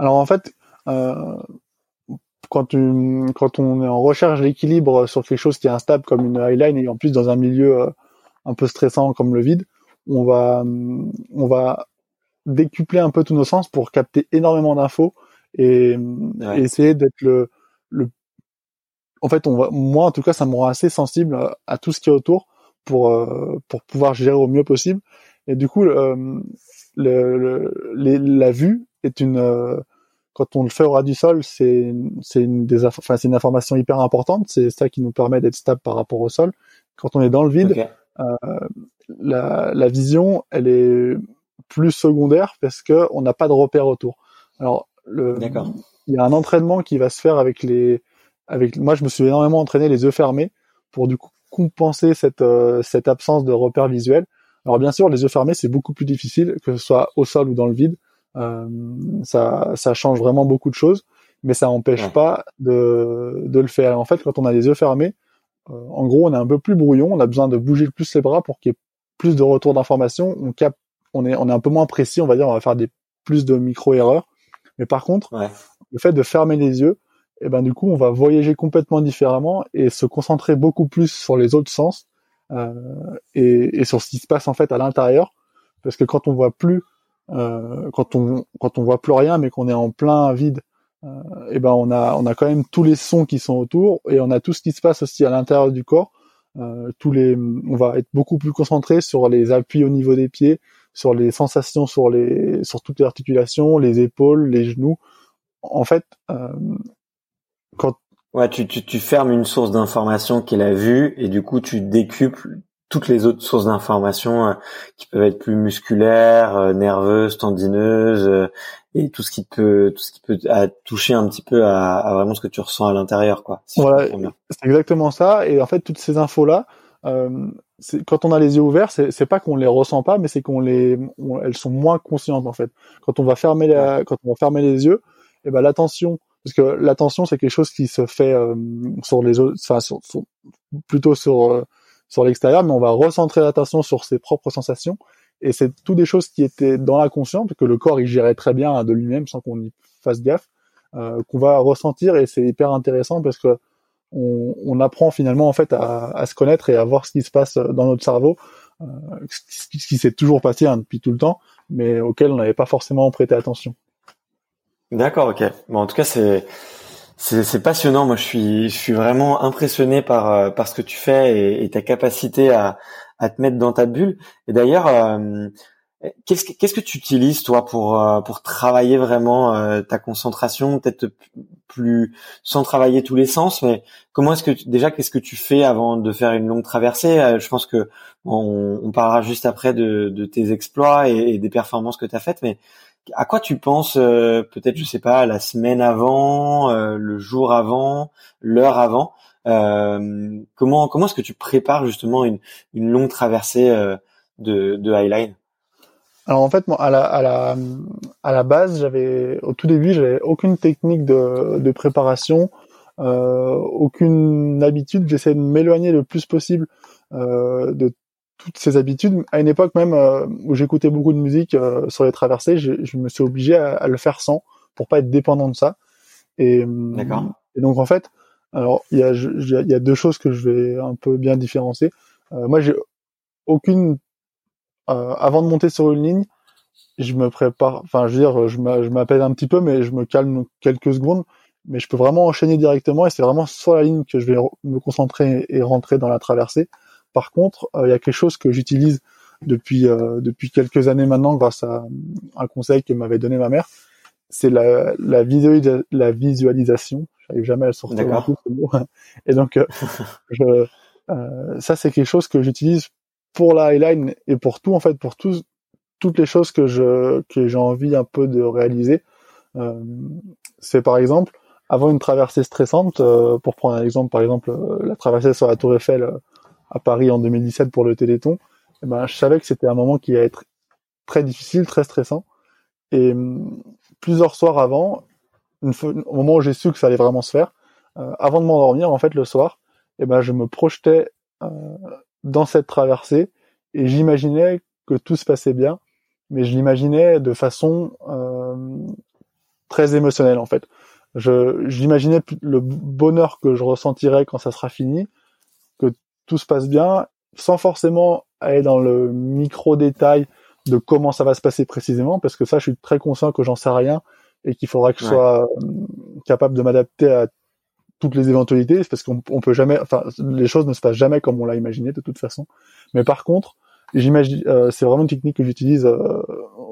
Alors en fait, euh, quand, tu, quand on est en recherche d'équilibre sur quelque chose qui est instable comme une highline et en plus dans un milieu euh, un peu stressant comme le vide, on va, on va décupler un peu tous nos sens pour capter énormément d'infos et, essayer d'être le, le, en fait, on va, moi en tout cas, ça me rend assez sensible à, tout ce qui est autour pour euh, pour pouvoir gérer au mieux possible. Et du coup, le, le, la vue est une euh, quand on le fait au ras du sol, c'est c'est une des enfin c'est une information hyper importante. C'est ça qui nous permet d'être stable par rapport au sol. Quand on est dans le vide, euh, la, la vision, elle est plus secondaire parce que on n'a pas de repère autour. Alors le, il y a un entraînement qui va se faire avec les, avec moi je me suis énormément entraîné les yeux fermés pour du coup compenser cette euh, cette absence de repère visuel. Alors bien sûr les yeux fermés c'est beaucoup plus difficile que ce soit au sol ou dans le vide. Euh, ça, ça change vraiment beaucoup de choses, mais ça n'empêche pas de, de le faire. En fait, quand on a les yeux fermés, euh, en gros, on est un peu plus brouillon, on a besoin de bouger plus les bras pour qu'il y ait plus de retour d'informations. On cap, on est, on est un peu moins précis, on va dire, on va faire des plus de micro erreurs. Mais par contre, le fait de fermer les yeux, et eh ben du coup, on va voyager complètement différemment et se concentrer beaucoup plus sur les autres sens euh, et, et, sur ce qui se passe en fait à l'intérieur, parce que quand on voit plus quand on quand on voit plus rien mais qu'on est en plein vide et euh, eh ben on a on a quand même tous les sons qui sont autour et on a tout ce qui se passe aussi à l'intérieur du corps. Euh, tous les on va être beaucoup plus concentré sur les appuis au niveau des pieds sur les sensations sur les sur toutes les articulations les épaules les genoux. En fait quand ouais tu, tu tu fermes une source d'information qui est la vue et du coup tu décuples toutes les autres sources d'informations euh, qui peuvent être plus musculaires, euh, nerveuses, tendineuses euh, et tout ce qui peut tout ce qui peut toucher un petit peu à, vraiment ce que tu ressens à l'intérieur quoi. voilà, c'est exactement ça et en fait toutes ces infos là quand on a les yeux ouverts, c'est pas qu'on les ressent pas, mais c'est qu'on les, elles sont moins conscientes en fait. Quand on va fermer la, quand on va fermer les yeux, et eh ben l'attention, parce que l'attention c'est quelque chose qui se fait sur les autres, enfin plutôt sur sur l'extérieur, mais on va recentrer l'attention sur ses propres sensations. Et c'est tout des choses qui étaient dans la conscience, que le corps il gérait très bien de lui-même sans qu'on y fasse gaffe, euh, qu'on va ressentir et c'est hyper intéressant parce que on, apprend finalement en fait à, se connaître et à voir ce qui se passe dans notre cerveau, euh, ce qui, qui s'est toujours passé hein, depuis tout le temps, mais auquel on n'avait pas forcément prêté attention. D'accord, ok. Bon, en tout cas, c'est c'est passionnant. Moi, je suis je suis vraiment impressionné par euh, ce que tu fais et, ta capacité à à te mettre dans ta bulle. Et d'ailleurs, euh, qu'est-ce que tu utilises toi pour euh, travailler vraiment ta concentration, peut-être plus sans travailler tous les sens, mais comment est-ce que déjà qu'est-ce que tu fais avant de faire une longue traversée? Je pense que on, parlera juste après de, de tes exploits et, et des performances que tu as faites, mais à quoi tu penses euh, peut-être je sais pas la semaine avant, euh, le jour avant, l'heure avant euh, Comment comment est-ce que tu prépares justement une, une longue traversée de, de Highline? Alors en fait, moi, à la, à la, à la base, j'avais au tout début, j'avais aucune technique de, de préparation, euh, aucune habitude. J'essayais de m'éloigner le plus possible euh, de toutes ces habitudes. À une époque même euh, où j'écoutais beaucoup de musique euh, sur les traversées, je, je, me suis obligé à, le faire sans pour pas être dépendant de ça. Et, euh, et donc en fait, alors il y a, il y a deux choses que je vais un peu bien différencier. moi, j'ai aucune avant de monter sur une ligne, je me prépare. Enfin, je veux dire, je m'appelle un petit peu, mais je me calme quelques secondes. Mais je peux vraiment enchaîner directement et c'est vraiment sur la ligne que je vais me concentrer et rentrer dans la traversée. Par contre, euh, il y a quelque chose que j'utilise depuis euh, depuis quelques années maintenant grâce à un conseil que m'avait donné ma mère, c'est la la, la visualisation. J'arrive jamais à le sortir ce mot. Et donc euh, je, ça c'est quelque chose que j'utilise pour la highline et pour tout en fait pour tous toutes les choses que je que j'ai envie un peu de réaliser. Euh, c'est par exemple avant une traversée stressante, euh, pour prendre un exemple, par exemple la traversée sur la Tour Eiffel à Paris en 2017 pour le Téléthon, eh ben, je savais que c'était un moment qui allait être très difficile, très stressant. Et hum, plusieurs soirs avant, au moment où j'ai su que ça allait vraiment se faire, euh, avant de m'endormir, en fait, le soir, eh ben, je me projetais euh, dans cette traversée et j'imaginais que tout se passait bien, mais je l'imaginais de façon euh, très émotionnelle, en fait. Je j'imaginais le bonheur que je ressentirais quand ça sera fini, tout se passe bien, sans forcément aller dans le micro détail de comment ça va se passer précisément, parce que ça, je suis très conscient que j'en sais rien et qu'il faudra que je sois euh, capable de m'adapter à toutes les éventualités, parce qu'on on peut jamais, enfin, les choses ne se passent jamais comme on l'a imaginé de toute façon. Mais par contre, j'imagine, euh, c'est vraiment une technique que j'utilise euh,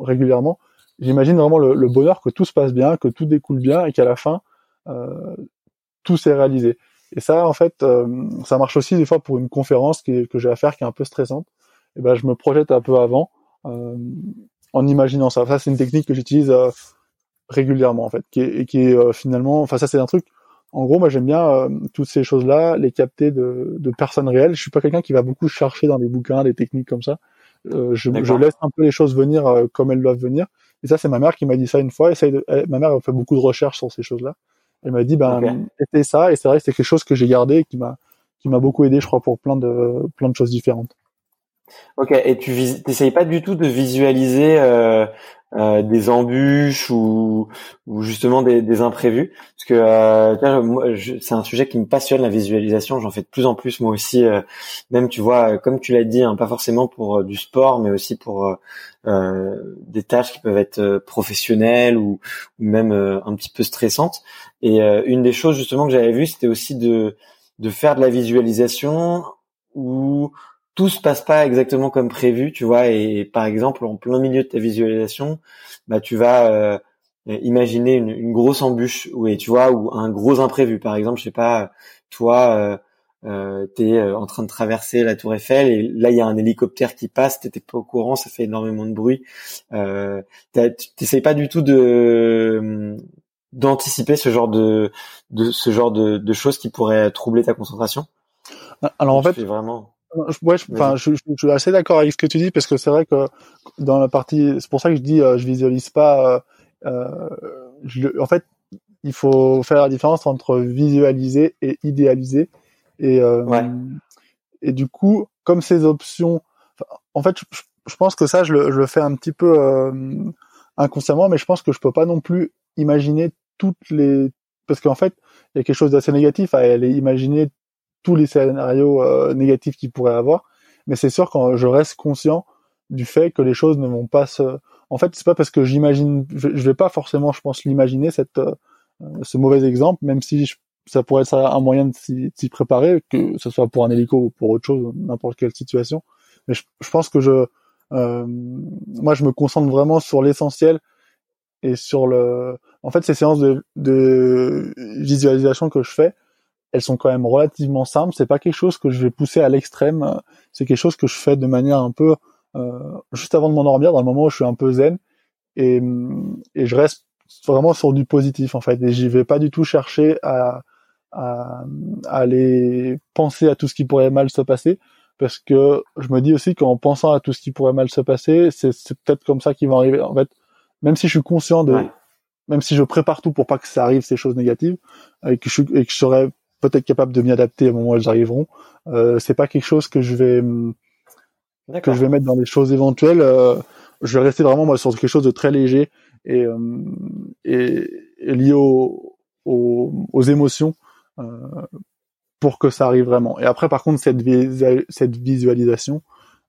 régulièrement. J'imagine vraiment le, le, bonheur que tout se passe bien, que tout découle bien et qu'à la fin, tout s'est réalisé. Et ça, en fait, euh, ça marche aussi des fois pour une conférence qui que j'ai à faire qui est un peu stressante. Et ben, je me projette un peu avant euh, en imaginant ça. Ça, c'est une technique que j'utilise euh, régulièrement en fait, qui est, et qui est euh, finalement, enfin ça, c'est un truc. En gros, moi, j'aime bien toutes ces choses-là, les capter de, de, personnes réelles. Je suis pas quelqu'un qui va beaucoup chercher dans des bouquins des techniques comme ça. je, je, laisse un peu les choses venir comme elles doivent venir. Et ça, c'est ma mère qui m'a dit ça une fois. Essaye de, ma mère a fait beaucoup de recherches sur ces choses-là. Elle m'a dit ben c'était ça et c'est vrai que c'est quelque chose que j'ai gardé et qui m'a qui m'a beaucoup aidé je crois pour plein de plein de choses différentes. Ok et tu n'essayes pas du tout de visualiser euh, euh, des embûches ou, ou justement des, des imprévus. Parce que euh, c'est un sujet qui me passionne la visualisation. J'en fais de plus en plus moi aussi euh, même tu vois comme tu l'as dit hein, pas forcément pour euh, du sport mais aussi pour des tâches qui peuvent être professionnelles ou, ou même un petit peu stressantes. Et une des choses justement que j'avais vu c'était aussi de de faire de la visualisation où tout se passe pas exactement comme prévu, tu vois, et, par exemple en plein milieu de ta visualisation, bah tu vas euh, imaginer une, une, grosse embûche, ou tu vois, ou un gros imprévu. Par exemple, je sais pas, toi, euh, euh, t'es euh, en train de traverser la Tour Eiffel et là il y a un hélicoptère qui passe, t'étais pas au courant, ça fait énormément de bruit. Euh, T'essayes pas du tout de d'anticiper ce genre de, de ce genre de, de choses qui pourraient troubler ta concentration? Alors en fait, vraiment Ouais, enfin, je, je, suis assez d'accord avec ce que tu dis parce que c'est vrai que dans la partie, c'est pour ça que je dis, euh, je visualise pas. Euh, euh, je, en fait, il faut faire la différence entre visualiser et idéaliser. Et euh, et du coup, comme ces options, en fait, je, je pense que ça, je le, je le fais un petit peu euh, inconsciemment, mais je pense que je peux pas non plus imaginer toutes les, parce qu'en fait, il y a quelque chose d'assez négatif à aller imaginer tous les scénarios euh, négatifs qu'il pourrait avoir. Mais c'est sûr quand je reste conscient du fait que les choses ne vont pas se. En fait, c'est pas parce que j'imagine, je, vais pas forcément, je pense, l'imaginer cette euh, ce mauvais exemple, même si ça pourrait être un moyen de s'y préparer, que ce soit pour un hélico ou pour autre chose, n'importe quelle situation. Mais je, pense que je, euh, moi, je me concentre vraiment sur l'essentiel et sur le. En fait, ces séances de visualisation que je fais, elles sont quand même relativement simples. C'est pas quelque chose que je vais pousser à l'extrême. C'est quelque chose que je fais de manière un peu euh, juste avant de m'endormir, dans le moment où je suis un peu zen, et, et je reste vraiment sur du positif en fait. Et j'y vais pas du tout chercher à, à, à aller penser à tout ce qui pourrait mal se passer, parce que je me dis aussi qu'en pensant à tout ce qui pourrait mal se passer, c'est peut-être comme ça qu'ils vont arriver. En fait, même si je suis conscient de, même si je prépare tout pour pas que ça arrive ces choses négatives, et que je, et que je serais peut-être capable de m'y adapter au moment où elles arriveront. Euh, c'est pas quelque chose que je vais que je vais mettre dans des choses éventuelles. Euh, je vais rester vraiment moi sur quelque chose de très léger et euh, et, et, lié aux, aux, émotions euh, pour que ça arrive vraiment. Et après, par contre, cette, cette visualisation,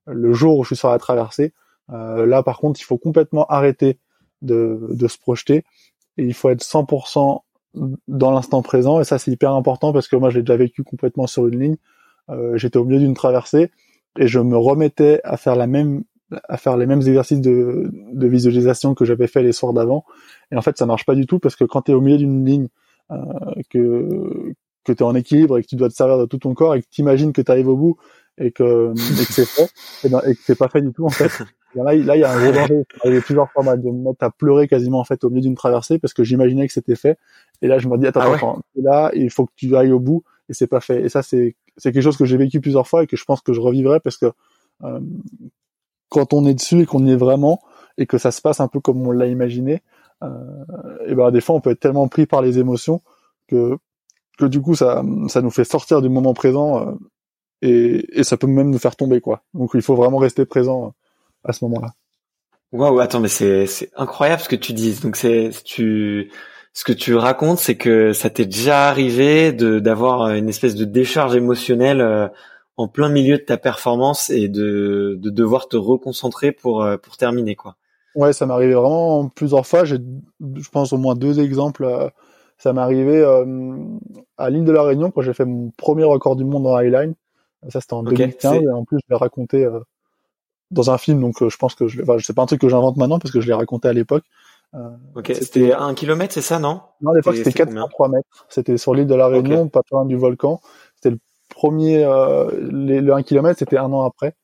le jour où je suis sur la traversée, euh, là, par contre, il faut complètement arrêter de, de se projeter et il faut être 100% dans l'instant présent et ça c'est hyper important parce que moi j'ai déjà vécu complètement sur une ligne. Euh, j'étais au milieu d'une traversée et je me remettais à faire la même à faire les mêmes exercices de, de visualisation que j'avais fait les soirs d'avant. Et en fait ça marche pas du tout parce que quand tu es au milieu d'une ligne euh, que que tu es en équilibre et que tu dois te servir de tout ton corps et que tu imagines que tu arrives au bout et que, et que c'est fait et, ben, et que c'est pas fait du tout en fait là, là, il y a un gros danger. Il plusieurs fois de me mettre à pleurer quasiment en fait au milieu d'une traversée parce que j'imaginais que c'était fait. Et là, je me dis attends, ah attends, là, il faut que tu ailles au bout et c'est pas fait. Et ça, c'est c'est quelque chose que j'ai vécu plusieurs fois et que je pense que je revivrai parce que euh, quand on est dessus et qu'on y est vraiment et que ça se passe un peu comme on l'a imaginé, euh, et ben des fois on peut être tellement pris par les émotions que que du coup ça ça nous fait sortir du moment présent euh, et, et ça peut même nous faire tomber quoi. Donc il faut vraiment rester présent à ce moment-là. Waouh, attends, mais c'est c'est incroyable ce que tu dis. Donc c'est tu ce que tu racontes, c'est que ça t'est déjà arrivé de d'avoir une espèce de décharge émotionnelle euh, en plein milieu de ta performance et de de devoir te reconcentrer pour euh, pour terminer quoi. Ouais, ça m'est arrivé vraiment plusieurs fois. J'ai je pense au moins deux exemples. Euh, ça m'est arrivé à l'île de la Réunion quand j'ai fait mon premier record du monde en highline. Ça c'était en 2015 et en plus je l'ai raconté dans un film, donc euh, je pense que je, enfin, c'est pas un truc que j'invente maintenant parce que je l'ai raconté à l'époque. Euh, ok, c'était un kilomètre, c'est ça, non? Non, à l'époque c'était 403 mètres. C'était sur l'île de la Réunion, pas loin du volcan. C'était le premier, euh, le 1 km, c'était un an après.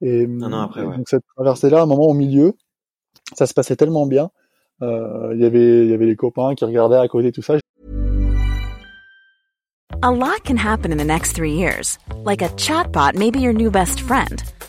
Et, un an après, ouais. Donc cette traversée-là, à un moment au milieu, ça se passait tellement bien. Euh, y avait, il y avait les copains qui regardaient à côté tout ça. A lot can happen in the next three years, like a chatbot may be your new best friend.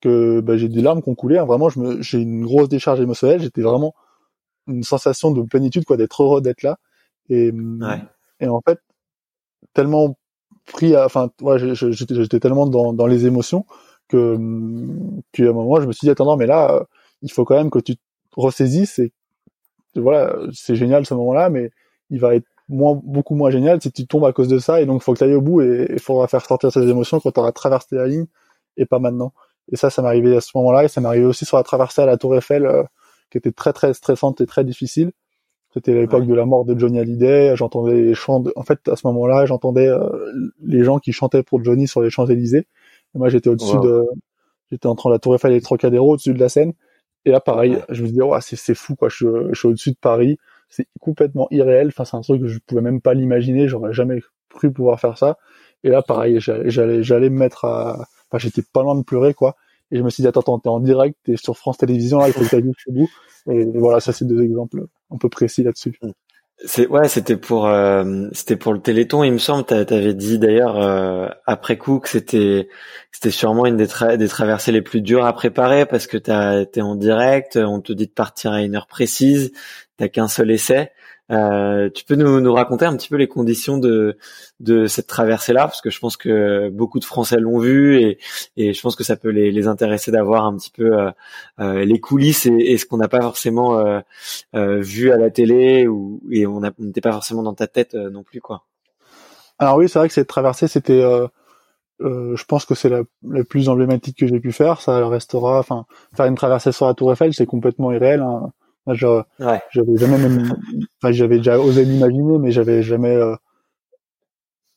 Que bah, j'ai des larmes qui ont coulé. Hein. Vraiment, je me, j'ai une grosse décharge émotionnelle. J'étais vraiment une sensation de plénitude, quoi, d'être heureux d'être là. Et, ouais. et en fait, tellement pris, à, enfin, ouais, j'étais tellement dans, dans les émotions que, qu'à un moment, je me suis dit, attends, non, mais là, il faut quand même que tu te ressaisisses et voilà, c'est génial ce moment-là, mais il va être moins, beaucoup moins génial si tu tombes à cause de ça. Et donc, il faut que tu ailles au bout et il faudra faire sortir ces émotions quand tu auras traversé la ligne et pas maintenant. Et ça, ça m'est arrivé à ce moment-là. Et ça m'est arrivé aussi sur la traversée à la Tour Eiffel, euh, qui était très très stressante et très difficile. C'était l'époque de la mort de Johnny Hallyday. J'entendais les chants. En fait, à ce moment-là, j'entendais euh, les gens qui chantaient pour Johnny sur les Champs Élysées. Et moi, j'étais au-dessus de, j'étais entre la Tour Eiffel et le Trocadéro, au-dessus de la Seine. Et là, pareil, je me disais, ouais, c'est c'est fou quoi. Je, je suis au-dessus de Paris. C'est complètement irréel. Enfin, c'est un truc que je pouvais même pas l'imaginer. J'aurais jamais cru pouvoir faire ça. Et là, pareil, j'allais j'allais me mettre à enfin j'étais pas loin de pleurer quoi Et je me suis dit, attends, attends, t'es en direct, t'es sur France Télévisions, là, il faut que t'ailles jusqu'au bout. Et voilà, ça, c'est deux exemples un peu précis là-dessus. Mm. C'est ouais, c'était pour euh, c'était pour le Téléthon, il me semble. T'avais dit d'ailleurs euh, après coup que c'était c'était sûrement une des, traversées les plus dures à préparer parce que t'es en direct, on te dit de partir à une heure précise, t'as qu'un seul essai. Euh, tu peux nous, nous raconter un petit peu les conditions de, de cette traversée-là, parce que je pense que beaucoup de Français l'ont vu et, et je pense que ça peut les, les intéresser d'avoir un petit peu euh, euh les coulisses et, et ce qu'on n'a pas forcément euh, vu à la télé ou et on n'était pas forcément dans ta tête non plus, quoi. Alors oui, c'est vrai que cette traversée, c'était je pense que c'est la, la, plus emblématique que j'ai pu faire. Ça restera, enfin, faire une traversée sur la Tour Eiffel, c'est complètement irréel. Hein. J'avais jamais même, enfin, j'avais déjà osé l'imaginer, mais j'avais jamais. Euh,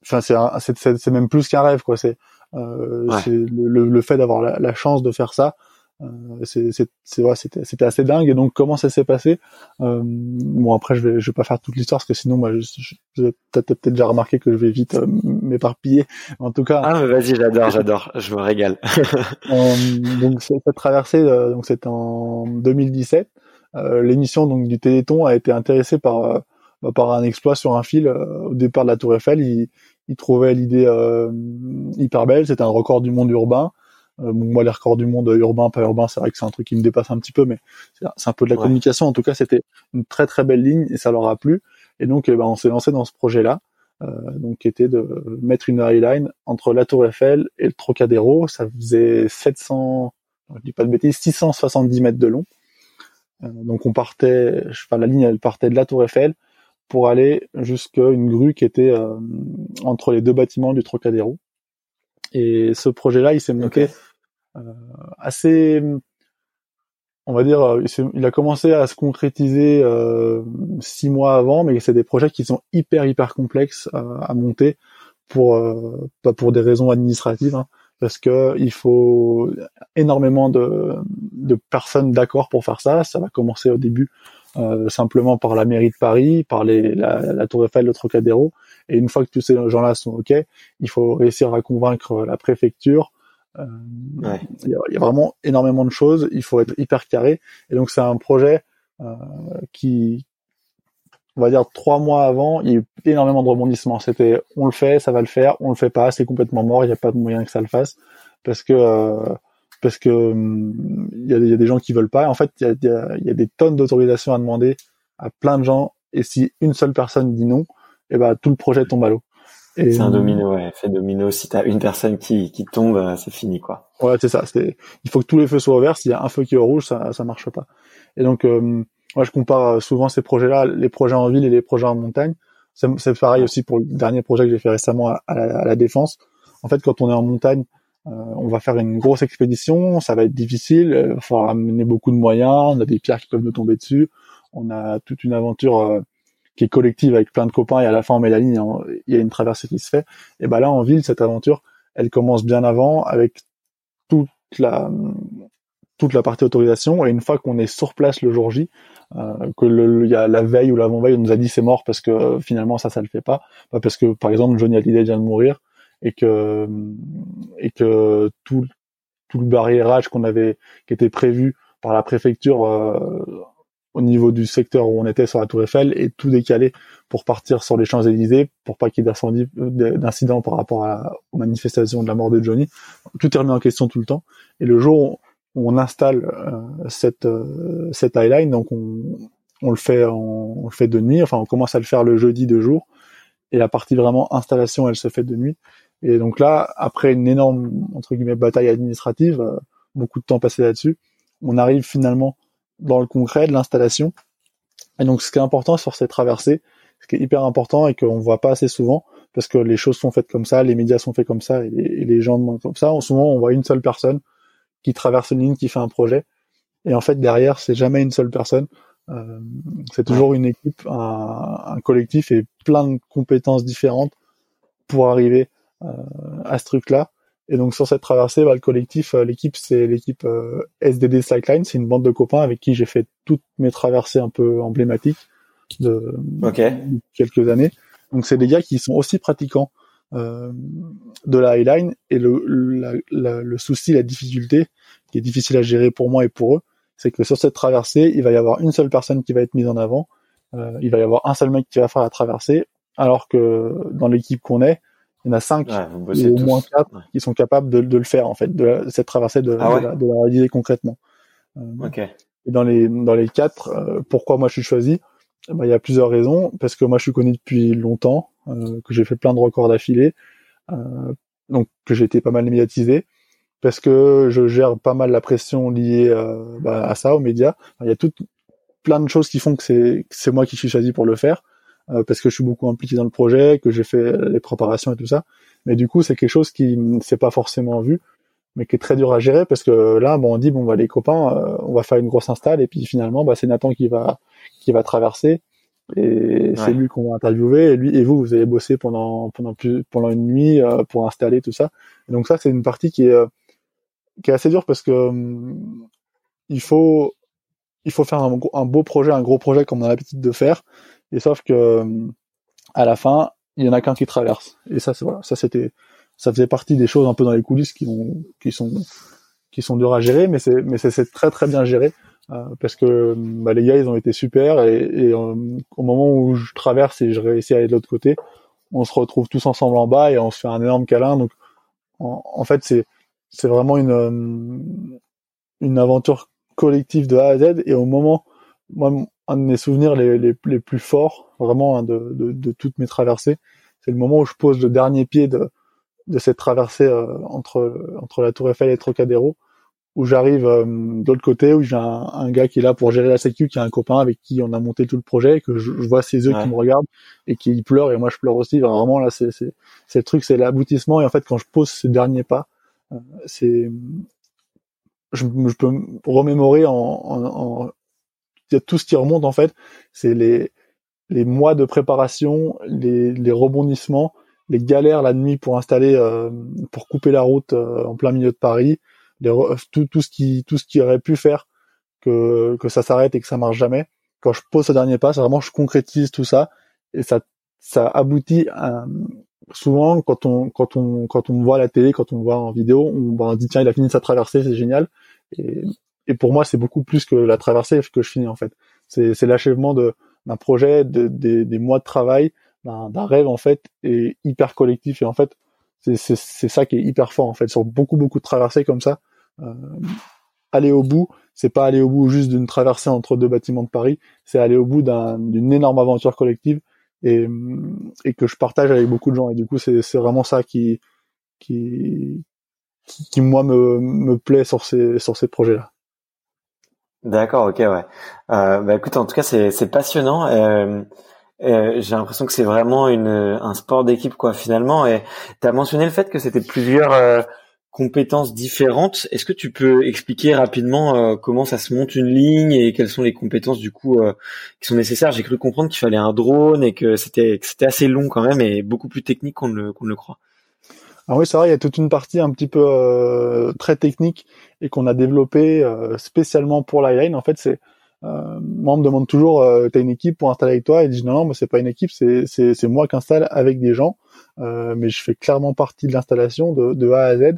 enfin, c'est c'est même plus qu'un rêve, quoi. C'est euh, le, le, fait d'avoir la, la, chance de faire ça. Euh, c'est c'était c'était assez dingue. Et donc, comment ça s'est passé? Bon, après, je vais je vais pas faire toute l'histoire parce que sinon, moi, je, je, t'as peut-être déjà remarqué que je vais vite m'éparpiller. En tout cas. Ah, vas-y, j'adore, j'adore, je me régale. donc, cette traversée, donc c'était en 2017. Euh, l'émission donc du Téléthon a été intéressée par euh, bah, par un exploit sur un fil euh, au départ de la Tour Eiffel. Il, il trouvait l'idée hyper belle. C'était un record du monde urbain. bon, moi, les records du monde urbain, pas urbain, c'est vrai que c'est un truc qui me dépasse un petit peu, mais c'est un peu de la communication. En tout cas, c'était une très très belle ligne et ça leur a plu. Et donc, eh ben, on s'est lancé dans ce projet-là, euh, donc qui était de mettre une highline entre la Tour Eiffel et le Trocadéro. Ça faisait 700, je dis pas de bêtises, 670 mètres de long. Euh, donc on partait, enfin la ligne elle partait de la Tour Eiffel pour aller jusqu'à une grue qui était euh, entre les deux bâtiments du Trocadéro. Et ce projet-là, il s'est monté euh, assez, on va dire, il, a commencé à se concrétiser six mois avant, mais c'est des projets qui sont hyper hyper complexes à monter pour pas pour des raisons administratives. Hein parce que il faut énormément de, de personnes d'accord pour faire ça. Ça va commencer au début euh, simplement par la mairie de Paris, par les, la, la, Tour Eiffel, le Trocadéro, et une fois que tous ces gens-là sont ok, il faut réussir à convaincre la préfecture. Euh, il, y y a, vraiment énormément de choses. Il faut être hyper carré, et donc c'est un projet euh, qui on va dire trois mois avant, il y a eu énormément de rebondissements. C'était on le fait, ça va le faire, on le fait pas, c'est complètement mort, il n'y a pas de moyen que ça le fasse parce que euh, parce que hum, il y, a, y, a, des gens qui veulent pas. En fait, il y a, y a, des tonnes d'autorisations à demander à plein de gens et si une seule personne dit non, et eh ben tout le projet tombe à l'eau. C'est un domino, ouais, fait domino. Si t'as une personne qui, qui tombe, euh, c'est fini, quoi. Ouais, c'est ça. Il faut que tous les feux soient ouverts. S'il y a un feu qui est au rouge, ça, ça marche pas. Et donc, euh, moi, je compare euh, souvent ces projets-là, les projets en ville et les projets en montagne. C'est pareil aussi pour le dernier projet que j'ai fait récemment à, la, défense. En fait, quand on est en montagne, euh, on va faire une grosse expédition, ça va être difficile, euh, il va falloir amener beaucoup de moyens, on a des pierres qui peuvent nous tomber dessus, on a toute une aventure qui est collective avec plein de copains et à la fin on met la ligne, il y a une traversée qui se fait. Et ben là en ville, cette aventure, elle commence bien avant avec toute la toute la partie autorisation et une fois qu'on est sur place le jour J, euh, que le, y a la veille ou l'avant-veille, on nous a dit c'est mort parce que euh, finalement ça, ça le fait pas. parce que par exemple Johnny Hallyday vient de mourir et que et que tout tout le barriérage qu'on avait qui était prévu par la préfecture euh, au niveau du secteur où on était sur la Tour Eiffel est tout décalé pour partir sur les Champs-Élysées pour pas qu'il y ait d'incidents par rapport à, aux manifestations de la mort de Johnny. Tout est remis en question tout le temps. Et le jour on installe euh, cette euh, cette highline, donc on, on le fait on, le fait de nuit, enfin on commence à le faire le jeudi de jour, et la partie vraiment installation, elle se fait de nuit. Et donc là, après une énorme entre guillemets bataille administrative, euh, beaucoup de temps passé là-dessus, on arrive finalement dans le concret de l'installation. Et donc ce qui est important sur ces traversées, ce qui est hyper important et qu'on voit pas assez souvent, parce que les choses sont faites comme ça, les médias sont faits comme ça, et les, gens demandent comme ça. En moment, on voit une seule personne qui traverse une ligne, qui fait un projet. Et en fait, derrière, c'est jamais une seule personne. Euh, c'est toujours une équipe, un, collectif et plein de compétences différentes pour arriver euh, à ce truc-là. Et donc sur cette traversée, bah, le collectif, euh, l'équipe, c'est l'équipe SDD Slackline. C'est une bande de copains avec qui j'ai fait toutes mes traversées un peu emblématiques de, quelques années. Donc c'est des gars qui sont aussi pratiquants euh, de la highline. Et le, le souci, la difficulté, qui est difficile à gérer pour moi et pour eux, c'est que sur cette traversée, il va y avoir une seule personne qui va être mise en avant, euh, il va y avoir un seul mec qui va faire la traversée, alors que dans l'équipe qu'on est, il y en a cinq ou au moins quatre qui sont capables de, de, le faire en fait, de, cette traversée de, ah de, la, réaliser concrètement. Euh, et dans les dans les quatre, euh, pourquoi moi je suis choisi? Bah, il y a plusieurs raisons parce que moi je suis connu depuis longtemps, euh, que j'ai fait plein de records d'affilée, euh, donc que j'ai été pas mal médiatisé, parce que je gère pas mal la pression liée euh, bah, à ça, aux médias. il y a tout plein de choses qui font que c'est c'est moi qui suis choisi pour le faire, euh, parce que je suis beaucoup impliqué dans le projet, que j'ai fait les préparations et tout ça. Mais du coup, c'est quelque chose qui s'est pas forcément vu, mais qui est très dur à gérer parce que là, bon, on dit bon, bah les copains, euh, on va faire une grosse install et puis finalement, bah c'est Nathan qui va qui va traverser. Et c'est lui qu'on va interviewer. Et lui et vous vous allez bosser pendant pendant plus pendant une nuit euh, pour installer tout ça. Et donc ça c'est une partie qui est euh, qui est assez dure parce que hum, il faut il faut faire un, un, beau projet un gros projet comme on a l'habitude de faire. Et sauf que hum, à la fin il y en a qu'un qui traverse. Et ça c'est voilà ça c'était ça faisait partie des choses un peu dans les coulisses qui qui sont qui sont dures à gérer mais c'est mais c'est très très bien géré parce que bah, les gars ils ont été super et, et euh, au moment où je traverse et je réussis à aller de l'autre côté, on se retrouve tous ensemble en bas et on se fait un énorme câlin. Donc en, fait c'est c'est vraiment une euh, une aventure collective de A à Z et au moment moi un de mes souvenirs les, les, plus forts vraiment hein, de, de, de, toutes mes traversées c'est le moment où je pose le dernier pied de, de cette traversée entre entre la Tour Eiffel et Trocadéro où j'arrive euh, de l'autre côté où j'ai un, gars qui est là pour gérer la sécu qui a un copain avec qui on a monté tout le projet et que je, vois ses yeux qui me regardent et qui pleure et moi je pleure aussi. Vraiment là c'est c'est c'est le truc c'est l'aboutissement. Et en fait quand je pose ce dernier pas euh, c'est je, je, peux me remémorer en, en, en tout ce qui remonte en fait. C'est les les mois de préparation les, les rebondissements les galères la nuit pour installer euh, pour couper la route en plein milieu de Paris tout, tout ce qui tout ce qui aurait pu faire que que ça s'arrête et que ça marche jamais. Quand je pose ce dernier pas, c'est vraiment je concrétise tout ça et ça ça aboutit à, souvent quand on quand on quand on voit à la télé, quand on voit en vidéo, on, ben, on dit tiens il a fini sa traversée, c'est génial. Et, et pour moi c'est beaucoup plus que la traversée que je finis en fait. C'est c'est l'achèvement de d'un projet, de, des, des mois de travail, d'un rêve en fait et hyper collectif et en fait c'est ça qui est hyper fort en fait sur beaucoup beaucoup de traversées comme ça aller au bout, c'est pas aller au bout juste d'une traversée entre deux bâtiments de Paris, c'est aller au bout d'une énorme aventure collective et, et que je partage avec beaucoup de gens. Et du coup, c'est vraiment ça qui, qui, qui, moi me, me plaît sur ces sur ces projets-là. D'accord, ok, ouais. Euh, bah écoute, en tout cas, c'est passionnant. Euh, euh, j'ai l'impression que c'est vraiment une un sport d'équipe quoi finalement. Et tu as mentionné le fait que c'était plusieurs euh, compétences différentes. Est-ce que tu peux expliquer rapidement euh, comment ça se monte une ligne et quelles sont les compétences du coup euh, qui sont nécessaires? J'ai cru comprendre qu'il fallait un drone et que c'était c'était assez long quand même et beaucoup plus technique qu'on ne, qu'on le croit. Alors oui, c'est vrai, il y a toute une partie un petit peu euh, très technique et qu'on a développé spécialement pour line. En fait, c'est moi on me demande toujours t'as une équipe pour installer avec toi? Et je dis non non, moi c'est pas une équipe, c'est c'est c'est moi qui installe avec des gens. mais je fais clairement partie de l'installation de, de A à Z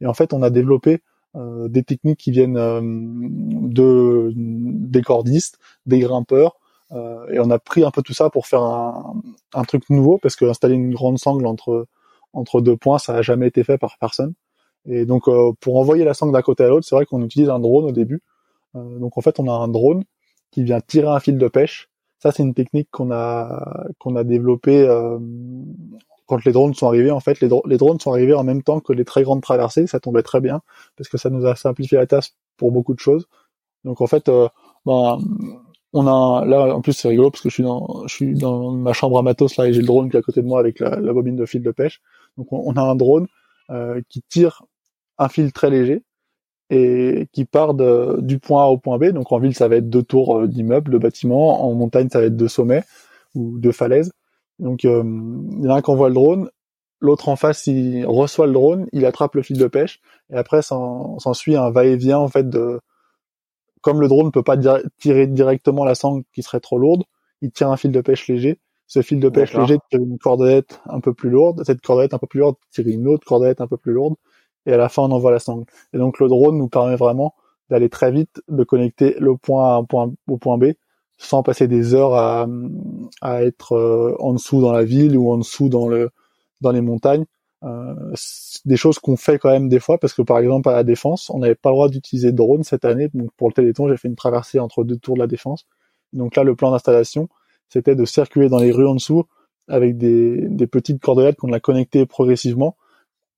et en fait, on a développé euh, des techniques qui viennent euh, de des cordistes, des grimpeurs, euh, et on a pris un peu tout ça pour faire un, un truc nouveau parce que installer une grande sangle entre entre deux points, ça a jamais été fait par personne. Et donc pour envoyer la sangle d'un côté à l'autre, c'est vrai qu'on utilise un drone au début. donc en fait, on a un drone qui vient tirer un fil de pêche. Ça, c'est une technique qu'on a qu'on a développée quand les drones sont arrivés, en fait, les, drones sont arrivés en même temps que les très grandes traversées. Ça tombait très bien parce que ça nous a simplifié la tâche pour beaucoup de choses. Donc en fait, euh, ben, on a là en plus c'est rigolo parce que je suis dans je suis dans ma chambre à matos là et j'ai le drone qui est à côté de moi avec la, bobine de fil de pêche. Donc on, a un drone euh, qui tire un fil très léger et qui part du point A au point B. Donc en ville ça va être deux tours euh, d'immeubles, de bâtiments. En montagne ça va être deux sommets ou deux falaises. Donc euh, il y en a un qui envoie le drone, l'autre en face il reçoit le drone, il attrape le fil de pêche et après s'ensuit un va-et-vient en fait de comme le drone ne peut pas tirer directement la sangle qui serait trop lourde, il tire un fil de pêche léger. Ce fil de pêche léger tire une cordelette un peu plus lourde. Cette cordelette un peu plus lourde tire une autre cordelette un peu plus lourde. et à la fin on envoie la sangle. Et donc le drone nous permet vraiment d'aller très vite, de connecter le point A au point B, sans passer des heures à, à être euh, en dessous dans la ville ou en dessous dans le dans les montagnes. Euh, des choses qu'on fait quand même des fois parce que par exemple à la défense, on n'avait pas le droit d'utiliser de drone cette année. Donc pour le Téléthon, j'ai fait une traversée entre deux tours de la défense. Donc là, le plan d'installation, c'était de circuler dans les rues en dessous avec des, des petites cordelettes qu'on a connectées progressivement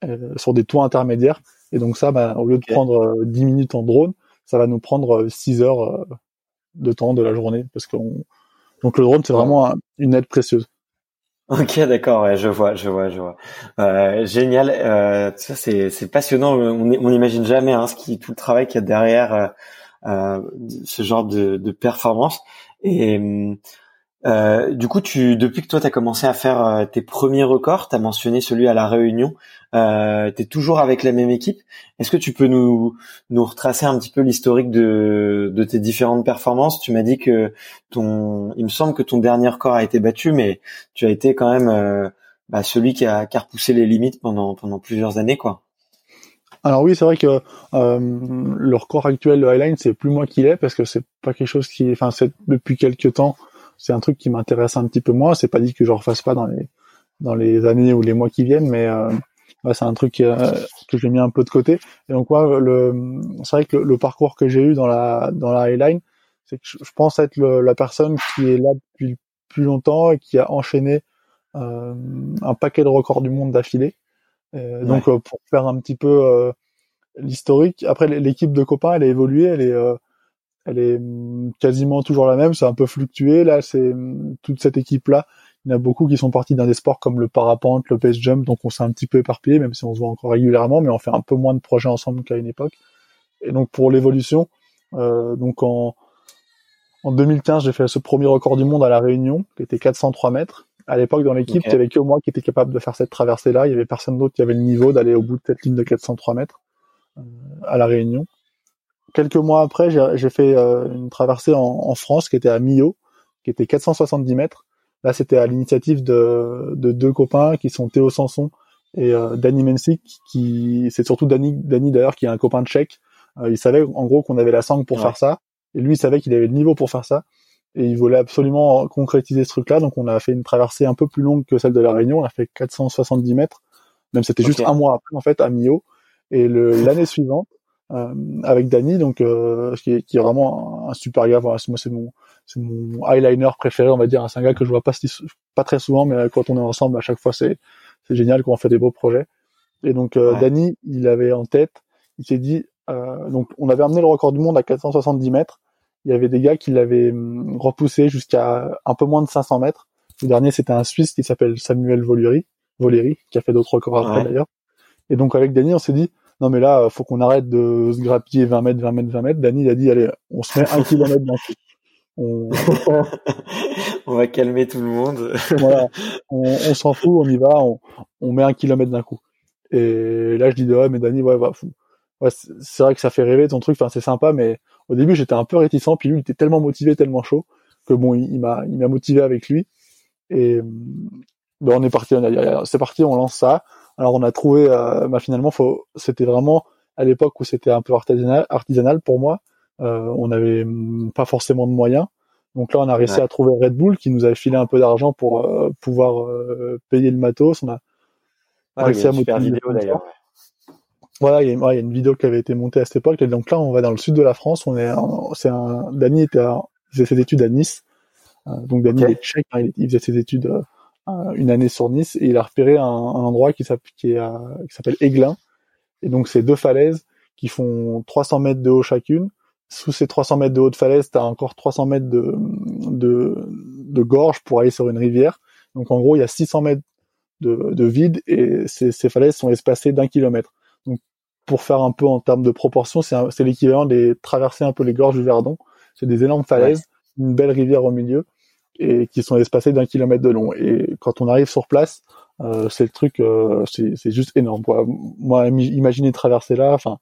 euh, sur des toits intermédiaires. Et donc ça, bah, au lieu de prendre 10 minutes en drone, ça va nous prendre 6 heures de temps de la journée parce qu'on donc le drone c'est vraiment une aide précieuse. Ok, d'accord, ouais, je vois, je vois, je vois. Euh, génial, euh, ça c'est c'est passionnant. On on n'imagine jamais hein, ce qui tout le travail qu'il y a derrière euh, euh ce genre de, de performance. Et hum, euh, du coup, depuis que toi, tu as commencé à faire euh, tes premiers records, tu as mentionné celui à La Réunion, euh, tu toujours avec la même équipe. Est-ce que tu peux nous, retracer un petit peu l'historique de, de tes différentes performances? Tu m'as dit que ton, il me semble que ton dernier record a été battu, mais tu as été quand même euh, bah, celui qui a, qui a repoussé les limites pendant, pendant plusieurs années. quoi. Alors oui, c'est vrai que euh, le record actuel de Highline, c'est plus moi qui l'ai parce que c'est pas quelque chose qui, enfin, c'est depuis quelques temps c'est un truc qui m'intéresse un petit peu moins. C'est pas dit que je refasse pas dans les dans les années ou les mois qui viennent, mais euh, c'est un truc euh, que j'ai mis un peu de côté. Et donc moi, le c'est vrai que le, parcours que j'ai eu dans la dans la highline, c'est que je, pense être la personne qui est là depuis plus longtemps et qui a enchaîné euh, un paquet de records du monde d'affilée. Donc pour faire un petit peu l'historique, après l'équipe de copains, elle a évolué, elle est elle est hum, quasiment toujours la même, c'est un peu fluctué. Là, c'est hum, toute cette équipe-là. Il y en a beaucoup qui sont partis dans des sports comme le parapente, le pace jump, donc on s'est un petit peu éparpillé, même si on se voit encore régulièrement, mais on fait un peu moins de projets ensemble qu'à une époque. Et donc pour l'évolution, euh, donc en, en 2015, j'ai fait ce premier record du monde à la Réunion, qui était 403 mètres. À l'époque, dans l'équipe, il y avait que moi qui était capable de faire cette traversée-là. Il y avait personne d'autre qui avait le niveau d'aller au bout de cette ligne de 403 mètres euh, à la Réunion quelques mois après, j'ai fait euh, une traversée en, France qui était à Millau, qui était 470 mètres. Là, c'était à l'initiative de, deux copains qui sont Théo Sanson et euh, Danny Mensik, qui c'est surtout Danny, Danny d'ailleurs qui est un copain de tchèque. Euh, il savait en gros qu'on avait la sangle pour faire ça, et lui il savait qu'il avait le niveau pour faire ça, et il voulait absolument concrétiser ce truc-là. Donc on a fait une traversée un peu plus longue que celle de la Réunion. On a fait 470 mètres, même c'était juste un mois après en fait à Millau. Et l'année suivante, avec Danny, donc euh, qui, est, qui est vraiment un, super gars. Voilà, moi c'est mon c'est mon eyeliner préféré, on va dire. C'est un gars que je vois pas pas très souvent, mais quand on est ensemble, à chaque fois c'est c'est génial quand on fait des beaux projets. Et donc euh, Danny, il avait en tête, il s'est dit, euh, donc on avait amené le record du monde à 470 mètres. Il y avait des gars qui l'avaient hum, repoussé jusqu'à un peu moins de 500 mètres. Le dernier, c'était un Suisse qui s'appelle Samuel Voleri, Voleri, qui a fait d'autres records après d'ailleurs. Et donc avec Danny, on s'est dit, non mais là, faut qu'on arrête de se grappiller 20 mètres, 20 mètres, 20 mètres. Dany a dit, allez, on se met un kilomètre d'un coup. On... on... va calmer tout le monde. voilà, on, on s'en fout, on y va, on, on met un kilomètre d'un coup. Et là, je dis, ouais, mais Dany, ouais, bah, ouais, c'est vrai que ça fait rêver ton truc, enfin, c'est sympa, mais au début, j'étais un peu réticent, puis lui, il était tellement motivé, tellement chaud, que bon, il, m'a, il m'a motivé avec lui. Et ben, on est parti, c'est parti, on lance ça. Alors on a trouvé, euh, bah, finalement, faut, c'était vraiment à l'époque où c'était un peu artisanal, artisanal pour moi. Euh, on n'avait mm, pas forcément de moyens. Donc là, on a réussi à trouver Red Bull qui nous avait filé un peu d'argent pour euh, pouvoir euh, payer le matos. On a ah, réussi à motiver. Vidéo d'ailleurs. Voilà, il y, a, une vidéo qui avait été montée à cette époque. Et donc là, on va dans le sud de la France. On est, c'est un, Dany était, à, il faisait ses études à Nice. donc Dany est tchèque. Hein, il, faisait ses études une année sur Nice et il a repéré un, endroit qui s'appelle Aiglin. Et donc c'est deux falaises qui font 300 mètres de haut chacune. Sous ces 300 mètres de haut de falaise, tu as encore 300 mètres de, de, gorge pour aller sur une rivière. Donc en gros, il y a 600 mètres de, vide et ces, falaises sont espacées d'un kilomètre. Donc pour faire un peu en termes de proportion, c'est l'équivalent des traverser un peu les gorges du Verdon. C'est des énormes falaises, une belle rivière au milieu et qui sont espacés d'un kilomètre de long. Et quand on arrive sur place, euh, c'est le truc, euh, c'est juste énorme. Moi, imaginez traverser là, enfin,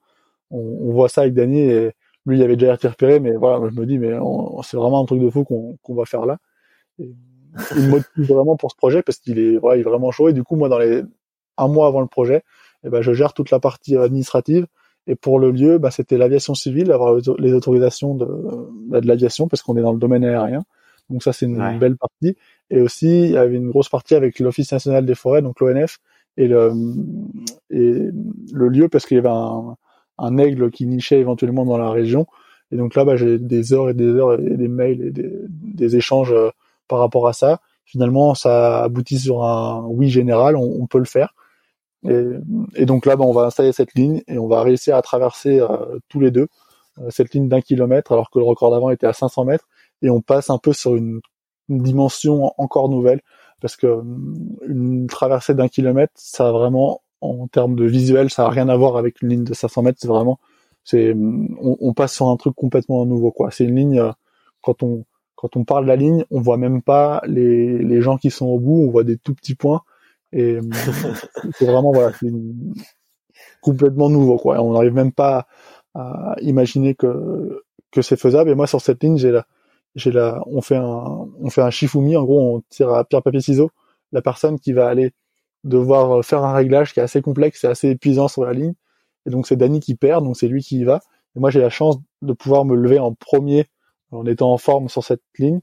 on, voit ça avec Danny et lui, il avait déjà été repéré, mais voilà, je me dis, mais c'est vraiment un truc de fou qu'on va faire là. Il me motive vraiment pour ce projet parce qu'il est, est vraiment chaud. Et du coup, moi, dans les un mois avant le projet, et ben je gère toute la partie administrative. Et pour le lieu, bah, c'était l'aviation civile, avoir les autorisations de, bah, de l'aviation parce qu'on est dans le domaine aérien. Donc ça, c'est une belle partie. Et aussi, il y avait une grosse partie avec l'Office national des forêts, donc l'ONF, et le, et le lieu parce qu'il y avait un, un aigle qui nichait éventuellement dans la région. Et donc là, bah, j'ai des heures et des heures et des mails et des, des échanges euh, par rapport à ça. Finalement, ça aboutit sur un oui général, on, on peut le faire. Et, et donc là, bah, on va installer cette ligne et on va réussir à traverser euh, tous les deux euh, cette ligne d'un kilomètre, alors que le record d'avant était à 500 mètres. Et on passe un peu sur une, une dimension encore nouvelle, parce que une traversée d'un kilomètre, ça a vraiment, en termes de visuel, ça a rien à voir avec une ligne de 500 mètres. C'est vraiment c'est on, on, passe sur un truc complètement nouveau quoi. C'est une ligne euh, quand on quand on parle de la ligne, on voit même pas les, les gens qui sont au bout, on voit des tout petits points et c'est vraiment voilà, c'est complètement nouveau quoi. On n'arrive même pas à imaginer que que c'est faisable et moi sur cette ligne, j'ai la j'ai la on fait un on fait un shifumi en gros, on tire à pierre papier ciseaux la personne qui va aller devoir faire un réglage qui est assez complexe et assez épuisant sur la ligne et donc c'est Danny qui perd, donc c'est lui qui y va. Et moi j'ai la chance de pouvoir me lever en premier en étant en forme sur cette ligne.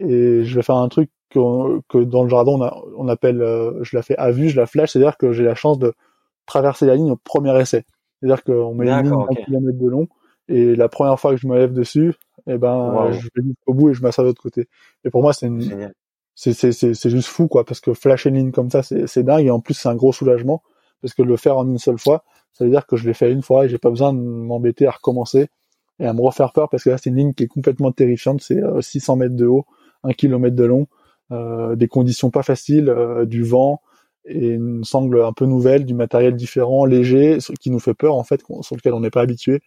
Et je vais faire un truc que, que dans le jardin on, on appelle, euh, je la fais à vue, je la flash, c'est-à-dire que j'ai la chance de traverser la ligne au premier essai. C'est-à-dire qu'on met une ligne d'un kilomètre de long et la première fois que je me lève dessus, eh ben je vais jusqu'au bout et je m'assois de l'autre côté. Et pour moi c'est une, c'est c'est c'est juste fou quoi parce que flasher une ligne comme ça c'est dingue et en plus c'est un gros soulagement parce que le faire en une seule fois ça veut dire que je l'ai fait une fois et j'ai pas besoin de m'embêter à recommencer et à me refaire peur parce que là c'est une ligne qui est complètement terrifiante, c'est 600 euh, mètres de haut, 1 km de long, euh, des conditions pas faciles, euh, du vent et une sangle un peu nouvelle, du matériel différent, léger, qui nous fait peur en fait, sur lequel on n'est pas habitué.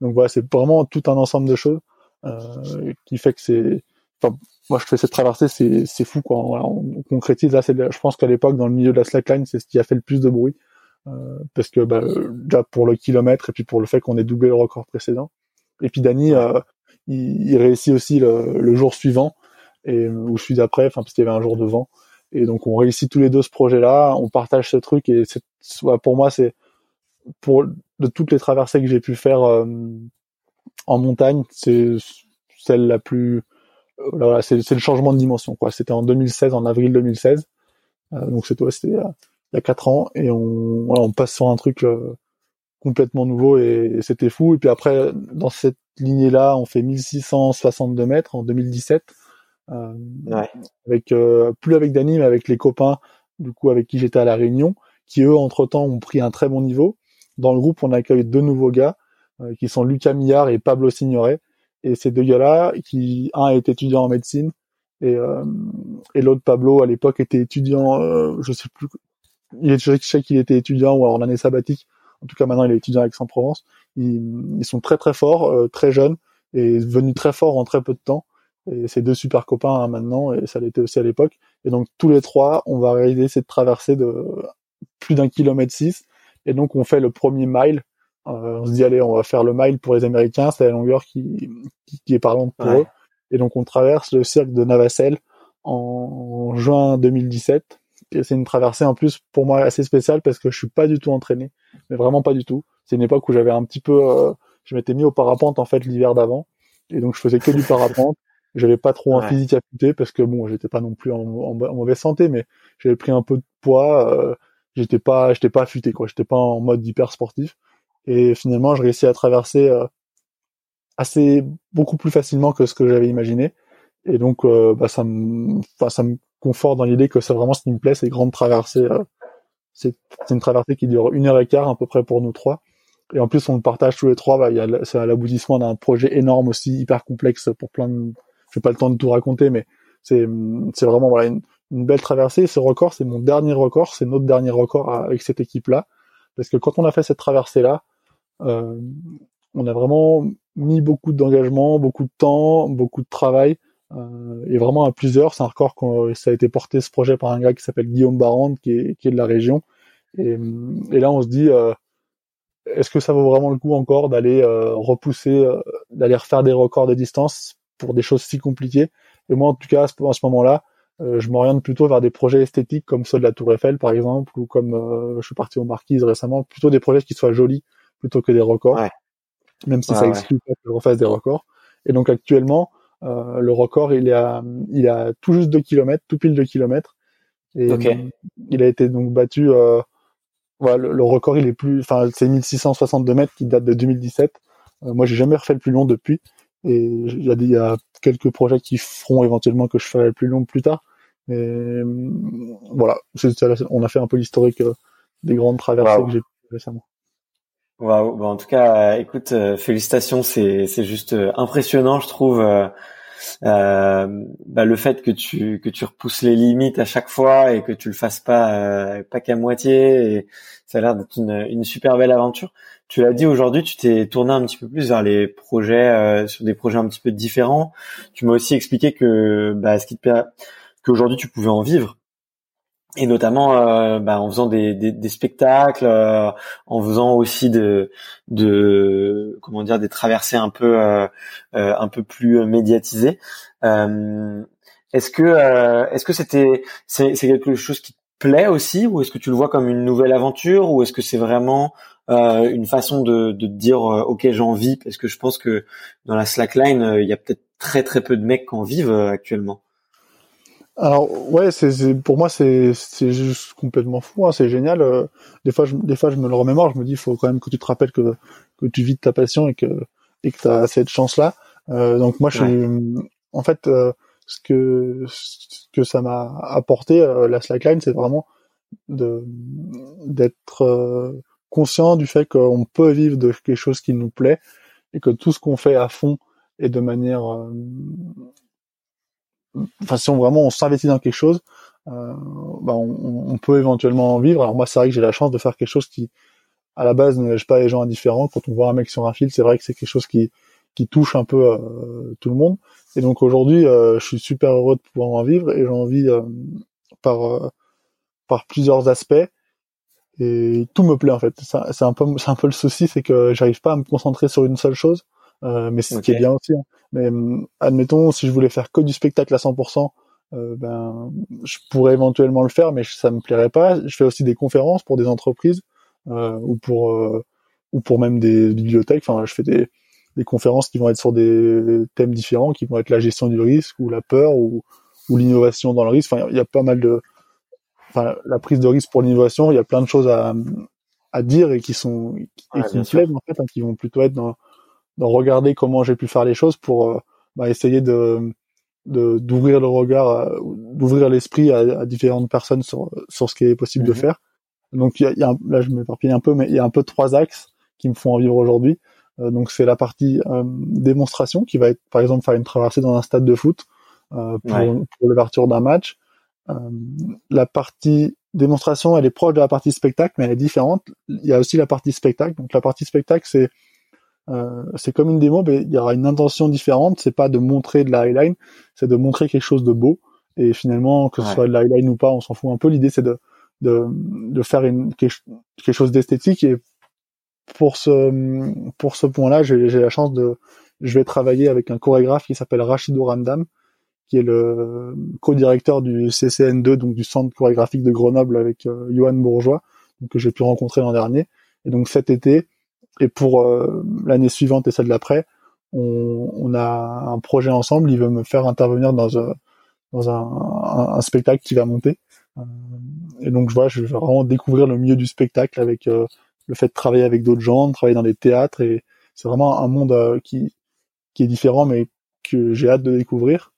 Donc voilà, c'est vraiment tout un ensemble de choses euh, qui fait que c'est. Enfin, moi, je fais cette traversée, c'est c'est fou quoi. Voilà, on, concrétise là, c'est je pense qu'à l'époque, dans le milieu de la slackline, c'est ce qui a fait le plus de bruit. Euh, parce que bah, déjà pour le kilomètre et puis pour le fait qu'on ait doublé le record précédent. Et puis Dany, euh, il, il, réussit aussi le, le, jour suivant et où je suis d'après, enfin parce qu'il y avait un jour de vent. Et donc on réussit tous les deux ce projet-là, on partage ce truc et c'est, pour moi c'est pour de toutes les traversées que j'ai pu faire euh, en montagne, c'est celle la plus voilà, c'est, le changement de dimension quoi. C'était en 2016, en avril 2016. Euh, donc c'est toi, c'était il y a quatre ans et on, voilà, on passe sur un truc euh, complètement nouveau et, c'était fou. Et puis après, dans cette lignée-là, on fait 1662 mètres en 2017. Euh, ouais. avec euh, plus avec Dany mais avec les copains du coup avec qui j'étais à la Réunion qui eux entre temps ont pris un très bon niveau dans le groupe on accueille deux nouveaux gars euh, qui sont Lucas Millard et Pablo Signoret et ces deux gars là qui un est étudiant en médecine et, euh, et l'autre Pablo à l'époque était étudiant je sais plus il est, je sais qu'il était étudiant ou en année sabbatique. En tout cas, maintenant, il est étudiant à Aix-en-Provence. Ils, ils, sont très très forts, euh, très jeunes et venus très forts en très peu de temps. Et c'est deux super copains hein, maintenant et ça l'était aussi à l'époque. Et donc tous les trois, on va réaliser cette traversée de plus d'un kilomètre six. Et donc on fait le premier mile. Euh, on se dit allez, on va faire le mile pour les Américains. C'est la longueur qui, qui, qui est parlante pour eux. Et donc on traverse le cirque de Navacelle en juin 2017 et c'est une traversée en plus pour moi assez spéciale parce que je suis pas du tout entraîné, mais vraiment pas du tout. C'est une époque où j'avais un petit peu, euh, je m'étais mis au parapente en fait l'hiver d'avant, et donc je faisais que du parapente. J'avais pas trop un physique affûté parce que bon, j'étais pas non plus en, en, mauvaise santé, mais j'avais pris un peu de poids. Euh, j'étais pas, j'étais pas affûté quoi. J'étais pas en mode hyper sportif. Et finalement, je réussis à traverser euh, assez beaucoup plus facilement que ce que j'avais imaginé. Et donc, euh, bah, ça me, ça me confort dans l'idée que c'est vraiment ce qui me plaît, c'est grandes traversées. Euh, c'est une traversée qui dure une heure et quart à peu près pour nous trois. Et en plus, on le partage tous les trois. Bah, c'est l'aboutissement d'un projet énorme aussi, hyper complexe pour plein de. Je pas le temps de tout raconter, mais c'est c'est vraiment voilà une, belle traversée. Ce record, c'est mon dernier record, c'est notre dernier record avec cette équipe-là, parce que quand on a fait cette traversée-là, euh, on a vraiment mis beaucoup d'engagement, beaucoup de temps, beaucoup de travail euh, et vraiment à plusieurs. C'est un record quand ça a été porté ce projet par un gars qui s'appelle Guillaume Barande, qui est, qui est de la région. Et, et là, on se dit, euh, est-ce que ça vaut vraiment le coup encore d'aller euh, repousser, euh, d'aller refaire des records de distance pour des choses si compliquées? Et moi, en tout cas, à ce, moment-là, je m'oriente plutôt vers des projets esthétiques comme ceux de la Tour Eiffel par exemple ou comme je suis parti aux Marquises récemment, plutôt des projets qui soient jolis plutôt que des records. Même si ça exclut pas que je refasse des records. Et donc actuellement, euh, le record, il est à, il a tout juste 2 km, tout pile 2 km. Et il a été donc battu. Euh, voilà, le, record, il est plus, enfin, c'est 1662 mètres qui date de 2017. Euh, moi, j'ai jamais refait le plus long depuis. Et il y y a quelques projets qui feront éventuellement que je ferai le plus long plus tard. Mais voilà, on a fait un peu l'historique euh, des grandes traversées que j'ai récemment. Waouh, bah, en tout cas, euh, écoute, euh, félicitations, c'est c'est juste euh, impressionnant, je trouve. Bah, le fait que tu que tu repousses les limites à chaque fois et que tu le fasses pas pas qu'à moitié, et ça a l'air d'être une, une super belle aventure. Tu l'as dit aujourd'hui, tu t'es tourné un petit peu plus vers les projets sur des projets un petit peu différents. Tu m'as aussi expliqué que bah, ce qui te qu'aujourd'hui tu pouvais en vivre et notamment euh, bah, en faisant des, des, des spectacles, euh, en faisant aussi de, de comment dire des traversées un peu euh, euh un peu plus médiatisées. Euh, est-ce que est-ce que c'était c'est, c'est quelque chose qui te plaît aussi ou est-ce que tu le vois comme une nouvelle aventure ou est-ce que c'est vraiment une façon de, de dire ok j'en vis parce que je pense que dans la slackline il y a peut-être très très peu de mecs qui en vivent actuellement. Alors ouais, c'est pour moi c'est c'est juste complètement fou, hein, c'est génial. Euh, des fois je des fois je me le remémore, je me dis il faut quand même que tu te rappelles que que tu vis de ta passion et que et que tu as cette chance là. Euh, donc moi je suis en fait euh, ce que ce que ça m'a apporté euh, la slackline, c'est vraiment de d'être conscient du fait qu'on peut vivre de quelque chose qui nous plaît et que tout ce qu'on fait à fond et de manière enfin si on vraiment on s'investit dans quelque chose, euh, bah on, on, peut éventuellement en vivre. Alors moi c'est vrai que j'ai la chance de faire quelque chose qui à la base ne laisse pas les gens indifférents. Quand on voit un mec sur un fil, c'est vrai que c'est quelque chose qui qui touche un peu euh, tout le monde. Et donc aujourd'hui, euh, je suis super heureux de pouvoir en vivre et j'en vis euh, par euh, par plusieurs aspects. Et tout me plaît en fait. C'est un peu c'est un peu le souci, c'est que j'arrive pas à me concentrer sur une seule chose. Euh, mais c'est ce qui est bien aussi. Hein. Mais hum, admettons, si je voulais faire que du spectacle à 100%, euh, ben, je pourrais éventuellement le faire, mais ça me plairait pas. Je fais aussi des conférences pour des entreprises euh, ou pour euh, ou pour même des bibliothèques. Enfin, je fais des, des conférences qui vont être sur des thèmes différents, qui vont être la gestion du risque ou la peur ou, ou l'innovation dans le risque. Enfin, il y a pas mal de, enfin, la prise de risque pour l'innovation. Il y a plein de choses à, à dire et qui sont et qui me plaisent en fait, hein, qui vont plutôt être dans de regarder comment j'ai pu faire les choses pour euh, bah, essayer de d'ouvrir le regard, euh, d'ouvrir l'esprit à, à, différentes personnes sur sur ce qui est possible de mhm. faire. Donc il y a, y a, là je m'éparpille un peu, mais il y a un peu trois axes qui me font en vivre aujourd'hui. Euh, donc c'est la partie démonstration qui va être par exemple faire une traversée dans un stade de foot pour, pour l'ouverture d'un match. la partie démonstration elle est proche de la partie spectacle mais elle est différente. Il y a aussi la partie spectacle. Donc la partie spectacle c'est euh, c'est comme une démo, mais il y aura une intention différente. C'est pas de montrer de la highline, c'est de montrer quelque chose de beau. Et finalement, que ce soit de la highline ou pas, on s'en fout un peu. L'idée, c'est de, de, de faire une, quelque chose d'esthétique. Et pour ce, pour ce point-là, j'ai la chance de, je vais travailler avec un chorégraphe qui s'appelle Rachido Randam, qui est le co-directeur du CCN2, donc du centre chorégraphique de Grenoble avec euh, Johan Bourgeois, donc, que j'ai pu rencontrer l'an dernier. Et donc cet été, et pour euh, l'année suivante et celle d'après, on, on, a un projet ensemble. Il veut me faire intervenir dans, un, dans un, un, spectacle qui va monter. Euh, et donc, je vois, je vais vraiment découvrir le milieu du spectacle avec euh, le fait de travailler avec d'autres gens, de travailler dans des théâtres. Et c'est vraiment un monde qui, qui est différent, mais que j'ai hâte de découvrir.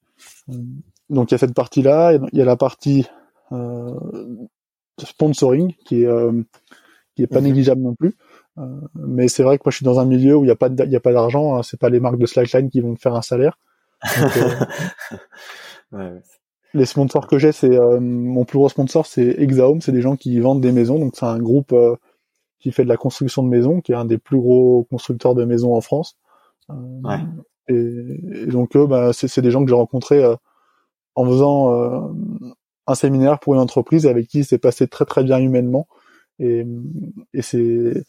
Donc, il y a cette partie-là. Il y a la partie sponsoring qui est qui est pas mhm. négligeable non plus. Euh, mais c'est vrai que moi je suis dans un milieu où il n'y a pas il y a pas d'argent. Hein, c'est pas les marques de slackline qui vont me faire un salaire. Euh, les sponsors que j'ai, c'est euh, mon plus gros sponsor, c'est Exahome. C'est des gens qui vendent des maisons. Donc c'est un groupe qui fait de la construction de maisons, qui est un des plus gros constructeurs de maisons en France. Ouais. Et, et, donc eux, bah, c'est des gens que j'ai rencontrés en faisant un séminaire pour une entreprise avec qui c'est passé très très bien humainement. Et, et c'est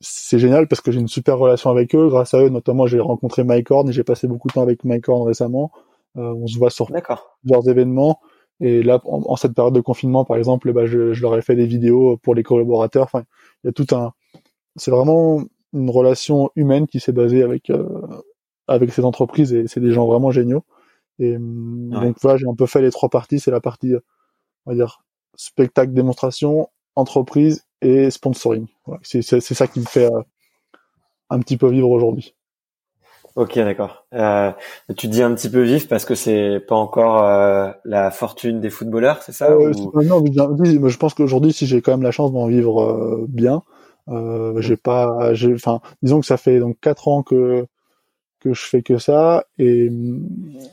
c'est génial parce que j'ai une super relation avec eux. Grâce à eux, notamment, j'ai rencontré Mike Horn et j'ai passé beaucoup de temps avec Mike Horn récemment. Euh, on se voit sur plusieurs événements. Et là, en, cette période de confinement, par exemple, bah, je, je, leur ai fait des vidéos pour les collaborateurs. Enfin, il y a tout un. C'est vraiment une relation humaine qui s'est basée avec euh, avec ces entreprises et c'est des gens vraiment géniaux. Et donc voilà, j'ai un peu fait les trois parties. C'est la partie, on va dire, spectacle, démonstration, entreprise et sponsoring. Voilà. C'est ça qui me fait euh, un petit peu vivre aujourd'hui. Ok, d'accord. Euh, tu dis un petit peu vif parce que c'est pas encore euh, la fortune des footballeurs, c'est ça euh, Non, mais, je pense qu'aujourd'hui, si j'ai quand même la chance d'en vivre euh, bien, euh, j'ai pas, j'ai, enfin, disons que ça fait donc quatre ans que que je fais que ça et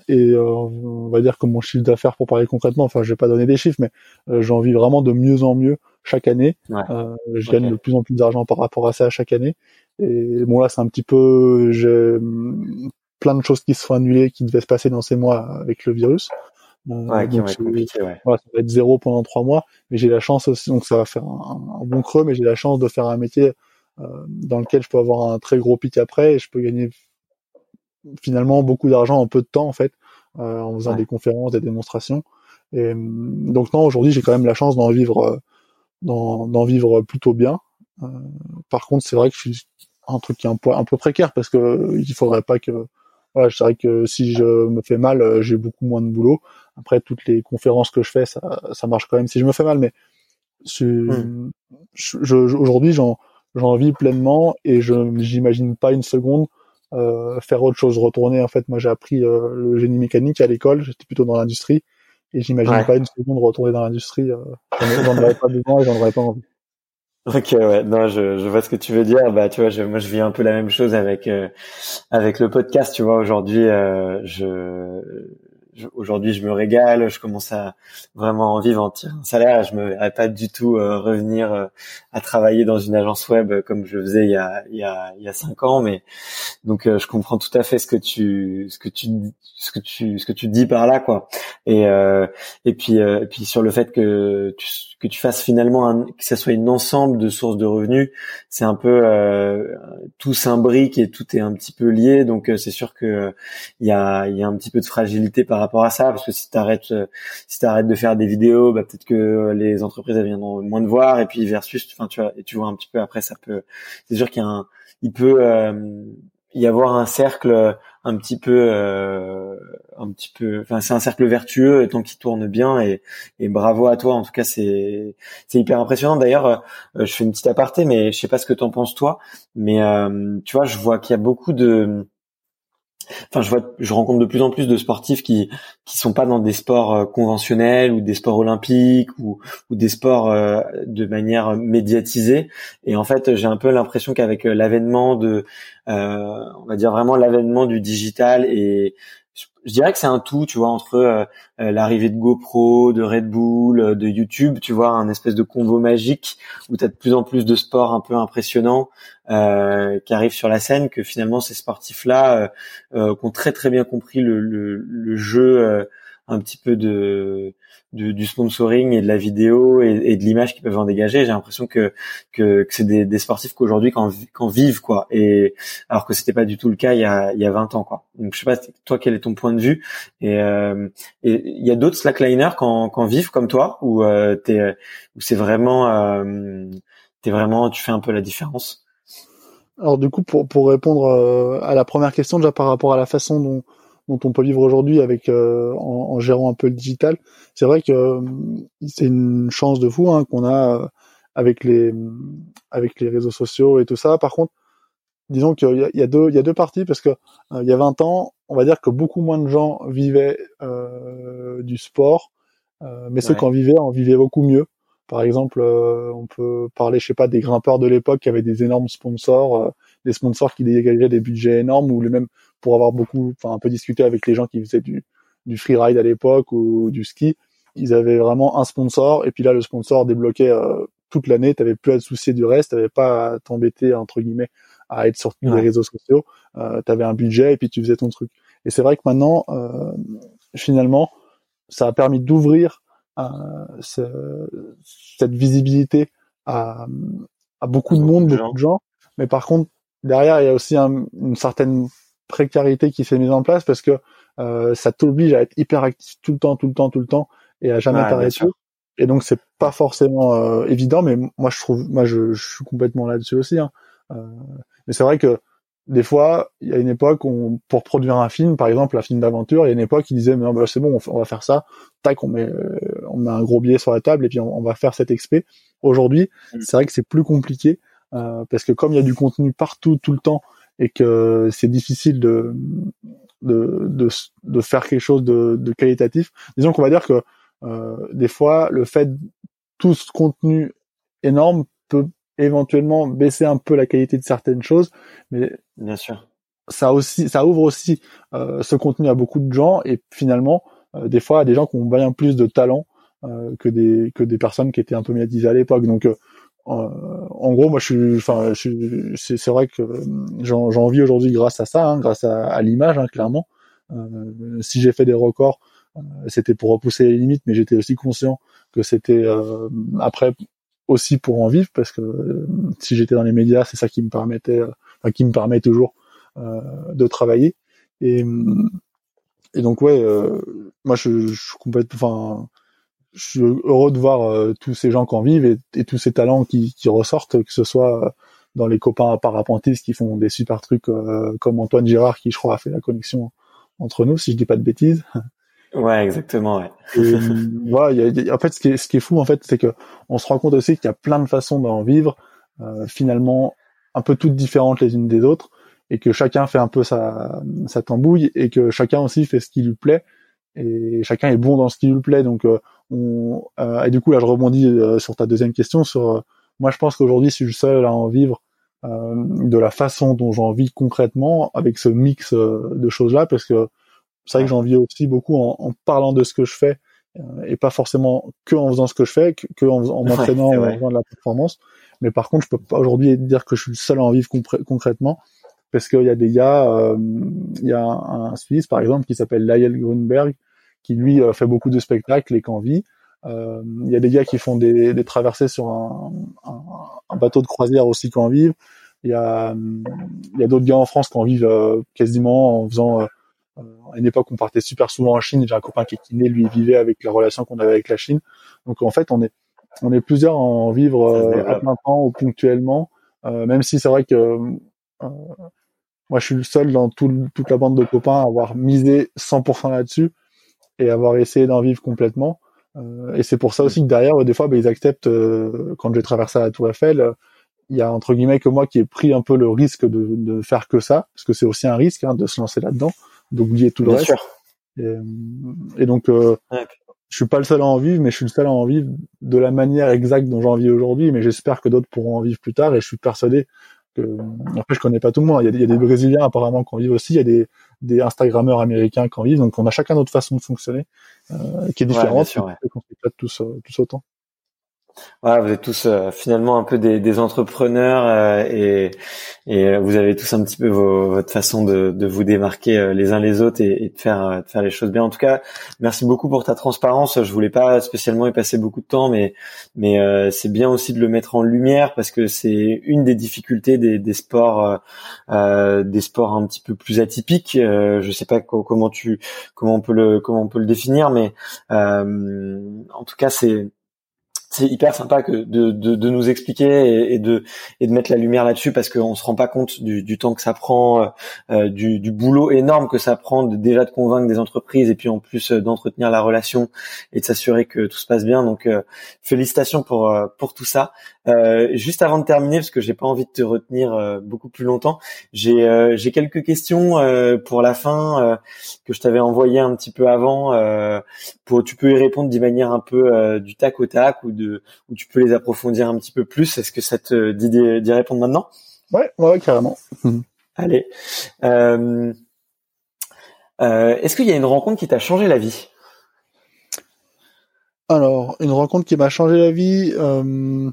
et on va dire que mon chiffre d'affaires pour parler concrètement, enfin, je vais pas donner des chiffres, mais j'en vis vraiment de mieux en mieux chaque année. je gagne de plus en plus d'argent par rapport à ça chaque année et bon là, c'est un petit peu, j'ai plein de choses qui se sont annulées, qui devaient se passer dans ces mois avec le virus. Euh, ouais, qui compliqué, ouais. Voilà, ça va être zéro pendant trois mois, mais j'ai la chance aussi, donc ça va faire un, bon creux, mais j'ai la chance de faire un métier euh, dans lequel je peux avoir un très gros pic après et je peux gagner finalement beaucoup d'argent en peu de temps en fait, euh, en faisant des conférences, des démonstrations. Et donc non, aujourd'hui j'ai quand même la chance d'en vivre, d'en vivre plutôt bien. Euh, par contre, c'est vrai que je suis un truc qui est un peu, un peu précaire parce que il faudrait pas que voilà, je dirais que si je me fais mal, euh, j'ai beaucoup moins de boulot. Après, toutes les conférences que je fais, ça, ça marche quand même si je me fais mal. Mais hmm. je, aujourd'hui, j'en, j'en vis pleinement et je j'imagine pas une seconde euh, faire autre chose, retourner. En fait, moi, j'ai appris euh, le génie mécanique à l'école. J'étais plutôt dans l'industrie et j'imagine pas une seconde retourner dans l'industrie. Euh, j'en aurais pas besoin et j'en aurais pas envie. Ok, ouais, non, je, je vois ce que tu veux dire. Bah, tu vois, je, moi, je vis un peu la même chose avec euh, avec le podcast. Tu vois, aujourd'hui, euh, je aujourd'hui je me régale, je commence à vraiment en vivre, en tirer un salaire. Je me verrais pas du tout euh, revenir euh, à travailler dans une agence web comme je faisais il y a il y a il y a cinq ans. Mais donc euh, je comprends tout à fait ce que tu ce que tu ce que tu ce que tu dis par là quoi. Et et puis et puis sur le fait que tu que tu fasses finalement un, que ça soit une ensemble de sources de revenus, c'est un peu tout s'imbrique et tout est un petit peu lié. Donc c'est sûr que il y a il y a un petit peu de fragilité par rapport à ça, parce que si t'arrêtes, euh, si t'arrêtes de faire des vidéos, bah peut-être que les entreprises elles viendront moins de voir, et puis versus, enfin tu vois, et tu vois un petit peu après, ça peut, c'est sûr qu'il y a un, il peut euh, y avoir un cercle un petit peu, euh, un petit peu, enfin c'est un cercle vertueux tant qu'il tourne bien, et, et bravo à toi, en tout cas c'est, c'est hyper impressionnant. D'ailleurs, je fais une petite aparté, mais je sais pas ce que t'en penses toi, mais tu vois, je vois qu'il y a beaucoup de enfin je vois je rencontre de plus en plus de sportifs qui qui sont pas dans des sports euh, conventionnels ou des sports olympiques ou des sports euh, de manière médiatisée. Et en fait j'ai un peu l'impression qu'avec euh, l'avènement de on va dire vraiment l'avènement du digital et je dirais que c'est un tout, tu vois, entre euh, euh, l'arrivée de GoPro, de Red Bull, euh, de YouTube, tu vois, un espèce de combo magique où tu de plus en plus de sports un peu impressionnants qui arrivent sur la scène, que finalement ces sportifs-là, qui ont très très bien compris le jeu un petit peu de, du sponsoring et de la vidéo et, de l'image qu'ils peuvent en dégager. J'ai l'impression que, que, c'est des, sportifs qu'aujourd'hui qu'en vivent quoi. Et alors que c'était pas du tout le cas il y a il y a 20 ans quoi. Donc je sais pas toi quel est ton point de vue? Et euh, il y a d'autres slackliners qu'en vivent comme toi ou euh, t'es où c'est vraiment euh, t'es vraiment tu fais un peu la différence? Alors du coup pour pour répondre euh, à la première question déjà par rapport à la façon dont dont on peut vivre aujourd'hui avec euh, en, gérant un peu le digital. C'est vrai que euh, c'est une chance de fou hein, qu'on a euh, avec les avec les réseaux sociaux et tout ça. Par contre, disons qu'il y a, il y a deux il y a deux parties parce que il y a 20 ans, on va dire que beaucoup moins de gens vivaient du sport, mais ceux qui en vivaient en vivaient beaucoup mieux. Par exemple, on peut parler, je sais pas, des grimpeurs de l'époque qui avaient des énormes sponsors, des sponsors qui dégageaient des budgets énormes ou les mêmes pour avoir beaucoup, enfin un peu discuté avec les gens qui faisaient du, du freeride à l'époque ou du ski. Ils avaient vraiment un sponsor et puis là le sponsor débloquait euh, toute l'année. T'avais plus à te soucier du reste, t'avais pas à t'embêter entre guillemets à être sur les réseaux sociaux. Euh, t'avais un budget et puis tu faisais ton truc. Et c'est vrai que maintenant, euh, finalement, ça a permis d'ouvrir euh, cette visibilité à, à beaucoup de monde, beaucoup de gens. Mais par contre, derrière, il y a aussi une certaine précarité qui s'est mise en place parce que euh, ça t'oblige à être hyper actif tout le temps, tout le temps, tout le temps. et à jamais t'arrêter. Et donc c'est pas forcément euh, évident, mais moi je trouve, moi je, je suis complètement là-dessus aussi. Hein. Euh, mais c'est vrai que des fois, il y a une époque où pour produire un film, par exemple un film d'aventure, il y a une époque qui disait non bah, c'est bon, on, va faire ça, tac, on met euh, on met un gros billet sur la table et puis on, va faire cet expé. Aujourd'hui, mm. c'est vrai que c'est plus compliqué euh, parce que comme il y a du contenu partout tout le temps et que c'est difficile de, de de, de faire quelque chose de, de qualitatif. Disons qu'on va dire que euh, des fois, le fait tout ce contenu énorme peut éventuellement baisser un peu la qualité de certaines choses, mais bien sûr, ça aussi, ça ouvre aussi euh, ce contenu à beaucoup de gens et finalement, euh, des fois, à des gens qui ont bien plus de talent euh, que des que des personnes qui étaient un peu médiatisées à l'époque. Donc euh, en gros, moi, je suis, enfin, c'est vrai que j'en vis aujourd'hui grâce à ça, hein, grâce à, à l'image, hein, clairement. Euh, si j'ai fait des records, euh, c'était pour repousser les limites, mais j'étais aussi conscient que c'était euh, après aussi pour en vivre parce que euh, si j'étais dans les médias, c'est ça qui me permettait, enfin, qui me permet toujours de travailler. Et, et donc ouais, moi je, je suis complètement, enfin, je suis heureux de voir tous ces gens qui en vivent et, et tous ces talents qui, qui, ressortent, que ce soit dans les copains parapentistes qui font des super trucs comme Antoine Girard qui je crois a fait la connexion entre nous si je dis pas de bêtises Ouais, exactement. Ouais. voilà, en fait, ce qui est, ce qui est fou, en fait, c'est que on se rend compte aussi qu'il y a plein de façons d'en vivre, euh, finalement, un peu toutes différentes les unes des autres, et que chacun fait un peu sa, sa tambouille, et que chacun aussi fait ce qui lui plaît, et chacun est bon dans ce qui lui plaît. Donc, euh, on, euh, et du coup, là, je rebondis euh, sur ta deuxième question. Sur, euh, moi, je pense qu'aujourd'hui, je suis le seul à en vivre de la façon dont j'en vis concrètement, avec ce mix de choses-là, parce que c'est vrai que j'en vis aussi beaucoup en, en, parlant de ce que je fais euh, et pas forcément que en faisant ce que je fais, que, en, en m'entraînant en faisant de la performance. Mais par contre, je peux pas aujourd'hui dire que je suis le seul à en vivre concrètement parce qu'il y a des gars, euh, il y a un, un, Suisse par exemple qui s'appelle Lyle Grunberg qui lui euh, fait beaucoup de spectacles et qu'en vit. Euh, il y a des gars qui font des, des traversées sur un, un, un, bateau de croisière aussi qui en vivent. Il y a, il y a d'autres gars en France qui en vivent euh, quasiment en faisant à une époque, on partait super souvent en Chine. J'ai un copain qui est kiné, lui vivait avec la relation qu'on avait avec la Chine. Donc en fait, on est on est plusieurs à en vivre euh, à plein temps ou ponctuellement. Euh, même si c'est vrai que euh, moi, je suis le seul dans tout, toute la bande de copains à avoir misé 100% là-dessus et avoir essayé d'en vivre complètement. et c'est pour ça aussi que derrière, des fois, bah, ils acceptent. quand j'ai traversé la Tour Eiffel, il y a entre guillemets que moi qui ai pris un peu le risque de, de faire que ça, parce que c'est aussi un risque hein, de se lancer là-dedans d'oublier tout le reste. Et, euh, et, donc, euh, je suis pas le seul à en vivre, mais je suis le seul à en vivre de la manière exacte dont j'en vis aujourd'hui. Mais j'espère que d'autres pourront en vivre plus tard. Et je suis persuadé que, après, je connais pas tout le monde. Il y a, il y a des Brésiliens apparemment qui en vivent aussi. Il y a des, des Instagrammeurs américains qui en vivent. Donc, on a chacun notre façon de fonctionner, euh, qui est différente. Ouais, et qu'on fait pas tous, euh, tous autant. Voilà, vous êtes tous euh, finalement un peu des, des entrepreneurs euh, et, et euh, vous avez tous un petit peu vos, votre façon de, de, vous démarquer les uns les autres et, et, de faire de faire les choses bien. En tout cas, merci beaucoup pour ta transparence. Je voulais pas spécialement y passer beaucoup de temps, mais mais c'est bien aussi de le mettre en lumière parce que c'est une des difficultés des, des sports des sports un petit peu plus atypiques. je sais pas comment tu comment on peut le comment on peut le définir, mais en tout cas c'est c'est hyper sympa que de, de, de nous expliquer et, de et de mettre la lumière là-dessus parce qu'on se rend pas compte du, du temps que ça prend, euh, euh, du, du, boulot énorme que ça prend de, déjà de convaincre des entreprises et puis en plus euh, d'entretenir la relation et de s'assurer que tout se passe bien. Donc félicitations pour pour tout ça. juste avant de terminer parce que j'ai pas envie de te retenir beaucoup plus longtemps, j'ai j'ai quelques questions pour la fin que je t'avais envoyé un petit peu avant. pour tu peux y répondre d'une manière un peu du tac au tac ou de où tu peux les approfondir un petit peu plus. Est-ce que ça te dit d'y répondre maintenant? Ouais, ouais, carrément. Allez. Euh, euh, est-ce qu'il y a une rencontre qui t'a changé la vie? Alors, une rencontre qui m'a changé la vie. Euh,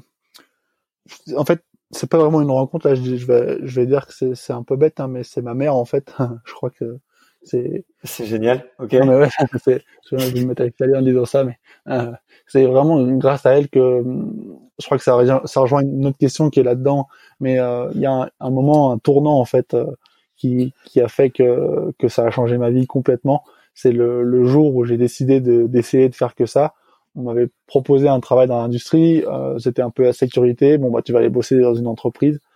en fait, c'est pas vraiment une rencontre. Là, je, vais, je vais dire que c'est un peu bête, hein, mais c'est ma mère en fait. je crois que c'est. C'est génial. Ok. Non, mais ouais, je me mettre avec en disant ça, mais c'est vraiment grâce à elle que je crois que ça, rejoint, ça rejoint une autre question qui est là-dedans, mais euh, il y a un, moment, un tournant en fait, euh, qui, qui a fait que, que ça a changé ma vie complètement. c'est le, le, jour où j'ai décidé d'essayer de, faire que ça. On m'avait proposé un travail dans l'industrie, euh, c'était un peu la sécurité. Bon bah tu vas aller bosser dans une entreprise euh,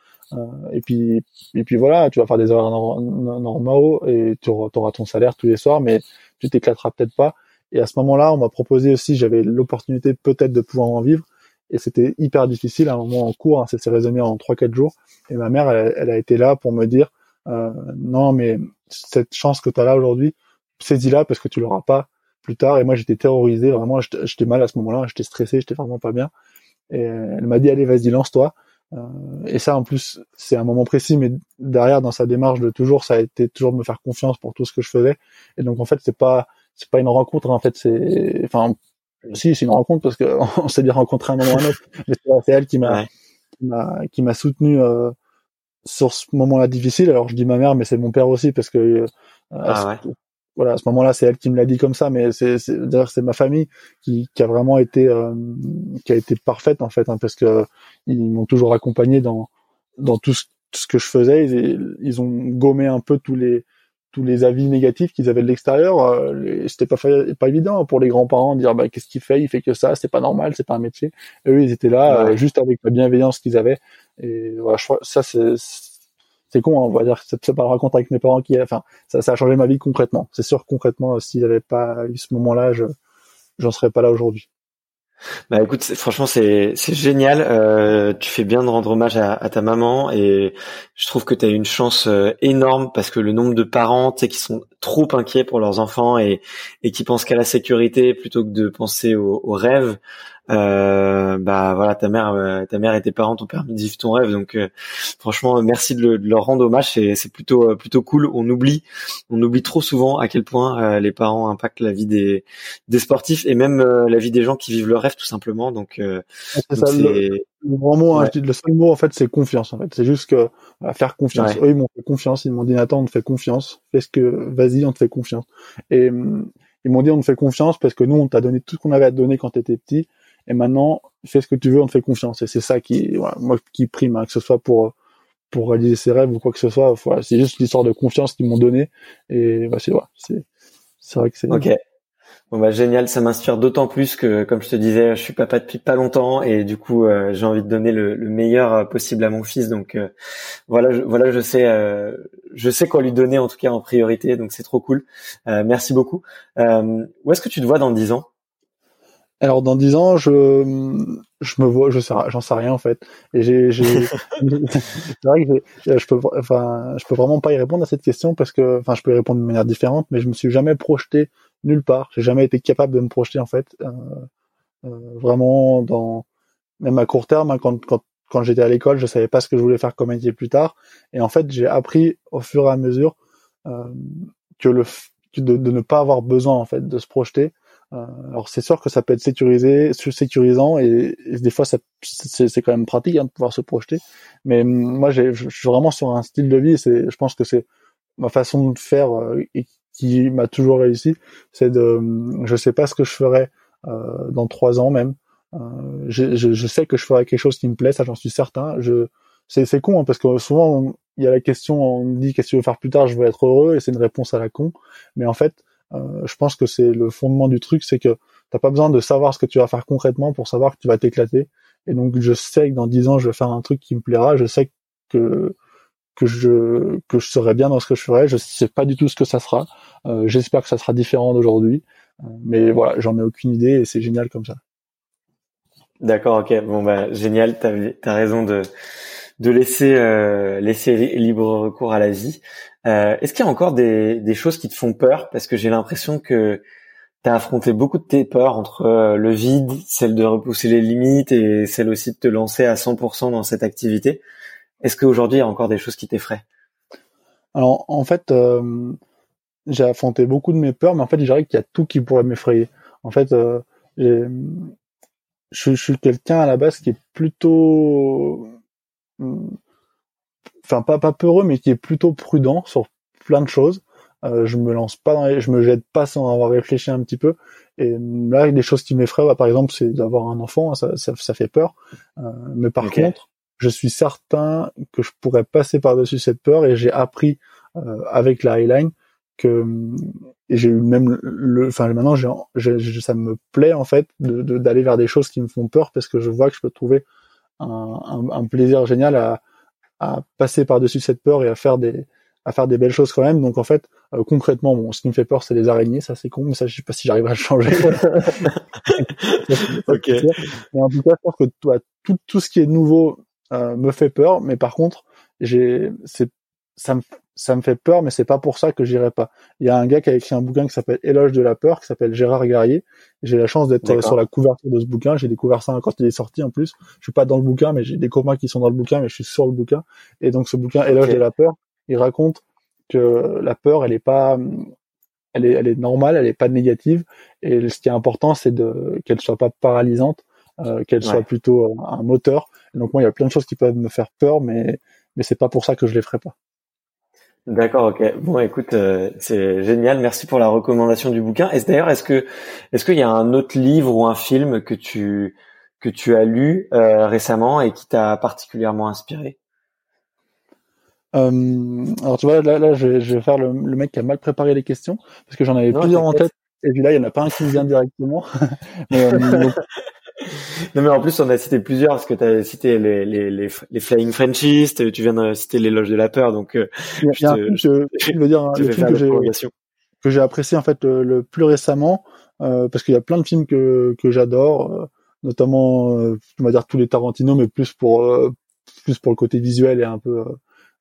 et puis et puis voilà, tu vas faire des horaires normaux et tu auras ton salaire tous les soirs, mais tu t'éclateras peut-être pas. Et à ce moment-là, on m'a proposé aussi, j'avais l'opportunité peut-être de pouvoir en vivre et c'était hyper difficile à un moment en cours, hein, ça s'est résumé en 3-4 jours, et ma mère, elle, elle, a été là pour me dire, euh, non, mais cette chance que tu as là aujourd'hui, saisis-la parce que tu l'auras pas plus tard. Et moi, j'étais terrorisé, vraiment, j'étais mal à ce moment-là, j'étais stressé, j'étais vraiment pas bien. Et elle m'a dit, allez, vas-y, lance-toi. Euh, et ça, en plus, c'est un moment précis, mais derrière, dans sa démarche de toujours, ça a été toujours de me faire confiance pour tout ce que je faisais. Et donc, en fait, c'est pas, c'est pas une rencontre, en fait, c'est, enfin, si, c'est une rencontre parce que on s'est bien rencontré un moment ou un autre. Mais c'est elle qui m'a, qui m'a, qui m'a soutenu euh, sur ce moment-là difficile. Alors je dis ma mère, mais c'est mon père aussi parce que euh, ah voilà, à ce moment-là, c'est elle qui me l'a dit comme ça, mais c'est d'ailleurs c'est ma famille qui, qui, a vraiment été euh, qui a été parfaite en fait, hein, parce que ils m'ont toujours accompagné dans dans tout ce, tout ce que je faisais. Ils, ils ont gommé un peu tous les tous les avis négatifs qu'ils avaient de l'extérieur, euh, c'était pas pas évident pour les grands-parents de dire bah qu'est-ce qu'il fait, il fait que ça, c'est pas normal, c'est pas un métier. Et eux ils étaient là euh, juste avec la bienveillance qu'ils avaient. Et voilà, je ça c'est c'est con, hein, on va dire que c'est pas le avec mes parents qui, enfin ça, ça a changé ma vie concrètement. C'est sûr concrètement s'il n'y avait pas eu ce moment-là, je j'en serais pas là aujourd'hui. Bah écoute, franchement c'est c'est génial. Euh, tu fais bien de rendre hommage à, ta maman et je trouve que tu as une chance euh, énorme parce que le nombre de parents qui sont trop inquiets pour leurs enfants et et qui pensent qu'à la sécurité plutôt que de penser aux au rêves euh, bah voilà ta mère euh, ta mère et tes parents t'ont permis de vivre ton rêve. Donc euh, franchement merci de, leur rendre hommage. C'est c'est plutôt euh, plutôt cool. On oublie on oublie trop souvent à quel point les parents impactent la vie des des sportifs et même la vie des gens qui vivent leur rêve tout simplement. Donc, ça, le, grand mot hein, le seul mot en fait c'est confiance en fait c'est juste que faire confiance eux ils m'ont fait confiance ils m'ont dit Nathan on te fait confiance fais ce que vas-y on te fait confiance et hum, ils m'ont dit on te fait confiance parce que nous on t'a donné tout ce qu'on avait à te donner quand tu étais petit et maintenant, fais ce que tu veux, on te fait confiance. Et c'est ça qui, voilà, moi, qui prime, hein, que ce soit pour pour réaliser ses rêves ou quoi que ce soit. Voilà, c'est juste l'histoire de confiance qu'ils m'ont donné. Et bah, c'est voilà, c'est c'est vrai que c'est. Ok. Bon bah génial, ça m'inspire d'autant plus que, comme je te disais, je suis papa depuis pas longtemps et du coup euh, j'ai envie de donner le, le, meilleur euh, possible à mon fils. Donc euh, voilà, je, voilà, je sais, je sais quoi lui donner en tout cas en priorité. Donc c'est trop cool. merci beaucoup. où est-ce que tu te vois dans dix ans? Alors dans dix ans, je je me vois, je sais, j'en sais rien en fait. Et j'ai, c'est vrai que je peux, enfin, je peux vraiment pas y répondre à cette question parce que, enfin, je peux y répondre de manière différente, mais je me suis jamais projeté nulle part. J'ai jamais été capable de me projeter en fait, euh, euh, vraiment dans, même à court terme, hein, quand quand quand j'étais à l'école, je savais pas ce que je voulais faire comme métier plus tard. Et en fait, j'ai appris au fur et à mesure euh, que le de, de ne pas avoir besoin en fait de se projeter alors c'est sûr que ça peut être sécurisé, sécurisant et, des fois c'est quand même pratique hein, de pouvoir se projeter. Mais moi je suis vraiment sur un style de vie. Je pense que c'est ma façon de faire qui m'a toujours réussi. C'est de, hum, je sais pas ce que je ferai euh, dans trois ans même. Euh, je, je, je, sais que je ferai quelque chose qui me plaît, ça j'en suis certain. Je, c'est, c'est con hein, parce que souvent il y a la question, on me dit qu'est-ce que tu veux faire plus tard, je veux être heureux et c'est une réponse à la con. Mais en fait, euh, je pense que c'est le fondement du truc, c'est que t'as pas besoin de savoir ce que tu vas faire concrètement pour savoir que tu vas t'éclater. Et donc je sais que dans dix ans je vais faire un truc qui me plaira. Je sais que que je que je serai bien dans ce que je ferai. Je sais pas du tout ce que ça sera. Euh, J'espère que ça sera différent d'aujourd'hui. Euh, mais voilà, j'en ai aucune idée et c'est génial comme ça. D'accord, ok. Bon bah génial. T'as as raison de de laisser euh, laisser libre recours à la vie. Euh, Est-ce qu'il y a encore des, des choses qui te font peur? Parce que j'ai l'impression que tu as affronté beaucoup de tes peurs entre euh, le vide, celle de repousser les limites et celle aussi de te lancer à 100% dans cette activité. Est-ce qu'aujourd'hui il y a encore des choses qui t'effraient? Alors en fait, euh, j'ai affronté beaucoup de mes peurs, mais en fait, je dirais qu'il y a tout qui pourrait m'effrayer. En fait, euh, je, je, suis quelqu'un à la base qui est plutôt enfin pas pas peureux, mais qui est plutôt prudent sur plein de choses. Euh, je me lance pas dans je me jette pas sans avoir réfléchi un petit peu. Et là, des choses qui m'effraient, bah, par exemple, c'est d'avoir un enfant, ça, ça, ça fait peur. Euh, mais par contre, je suis certain que je pourrais passer par-dessus cette peur et j'ai appris euh, avec la Highline que et j'ai eu même le enfin maintenant j'ai, ça me plaît en fait de, d'aller vers des choses qui me font peur parce que je vois que je peux trouver un, un, un plaisir génial à, à passer par dessus cette peur et à faire des à faire des belles choses quand même. Donc en fait euh, concrètement bon ce qui me fait peur c'est les araignées. Ça c'est con mais ça je sais pas si j'arrive à le changer ok. Mais en tout cas je pense que toi tout tout ce qui est nouveau me fait peur mais par contre j'ai c'est ça me ça me fait peur, mais c'est pas pour ça que j'irai pas. Il y a un gars qui a écrit un bouquin qui s'appelle Éloge de la peur, qui s'appelle Gérard Garrier. J'ai la chance d'être sur la couverture de ce bouquin. J'ai découvert ça quand il est sorti en plus. Je suis pas dans le bouquin, mais j'ai des copains qui sont dans le bouquin, mais je suis sur le bouquin. Et donc ce bouquin Éloge de la peur, il raconte que la peur, elle est pas, elle est, elle est normale, elle est pas négative. Et ce qui est important, c'est de qu'elle soit pas paralysante, euh, qu'elle soit plutôt un moteur. Donc moi, il y a plein de choses qui peuvent me faire peur, mais mais c'est pas pour ça que je les ferai pas. D'accord, ok. Bon, écoute, euh, c'est génial. Merci pour la recommandation du bouquin. Et d'ailleurs, est-ce que est-ce qu'il y a un autre livre ou un film que tu que tu as lu euh, récemment et qui t'a particulièrement inspiré? Euh, Alors tu vois, là, là, je vais, faire le, mec qui a mal préparé les questions parce que j'en avais plusieurs en tête. Et puis là, il n'y en a pas un qui me vient directement. mais, non mais en plus on a cité plusieurs parce que tu as cité les, les, les, les Flying Frenchies, tu viens de citer l'éloge de la peur donc euh, je, veux dire le film que j'ai apprécié en fait le, plus récemment euh, parce qu'il y a plein de films que que j'adore euh, notamment on va dire tous les Tarantino mais plus pour plus pour le côté visuel et un peu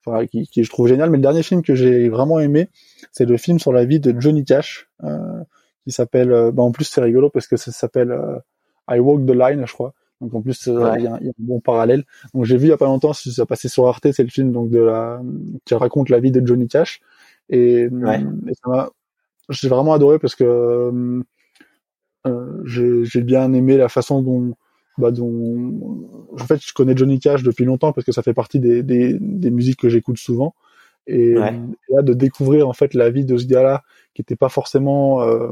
enfin, qui, qui je trouve génial. Mais le dernier film que j'ai vraiment aimé c'est le film sur la vie de Johnny Cash qui s'appelle bah en plus c'est rigolo parce que ça s'appelle I Walk the Line, je crois. Donc en plus, euh, il y, a, un bon parallèle. Donc j'ai vu il y a pas longtemps, ça passé sur Arte, c'est le film donc de la qui raconte la vie de Johnny Cash. Et, et ça m'a, j'ai vraiment adoré parce que euh, euh j'ai bien aimé la façon dont bah, dont en fait je connais Johnny Cash depuis longtemps parce que ça fait partie des, des, des musiques que j'écoute souvent et, là de découvrir en fait la vie de ce gars-là qui était pas forcément euh,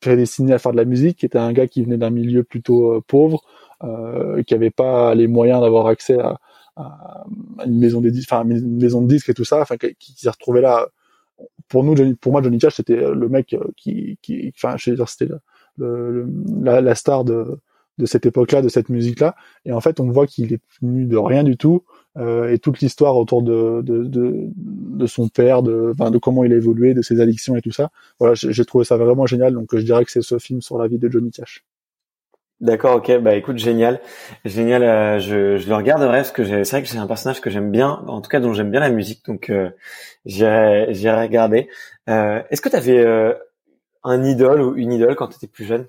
prédestiné à faire de la musique, qui était un gars qui venait d'un milieu plutôt euh, pauvre, euh, qui avait pas les moyens d'avoir accès à, à, une maison des enfin une maison de disques et tout ça, enfin qui, s'est retrouvé là. Pour nous, pour moi, Johnny Cash, c'était le mec euh, qui, qui, enfin, c'était le, la, la, star de, de cette époque-là, de cette musique-là. Et en fait, on voit qu'il est venu de rien du tout. Euh, et toute l'histoire autour de, de, de, de, son père, de, de comment il a évolué, de ses addictions et tout ça. Voilà, j'ai trouvé ça vraiment génial. Donc, je dirais que c'est ce film sur la vie de Johnny Cash. D'accord, ok, bah écoute, génial, génial. Euh, je, je le regarderai parce que c'est vrai que c'est un personnage que j'aime bien, en tout cas dont j'aime bien la musique, donc euh, j'irai j'irai regarder. Euh, Est-ce que tu avais euh, un idole ou une idole quand tu étais plus jeune?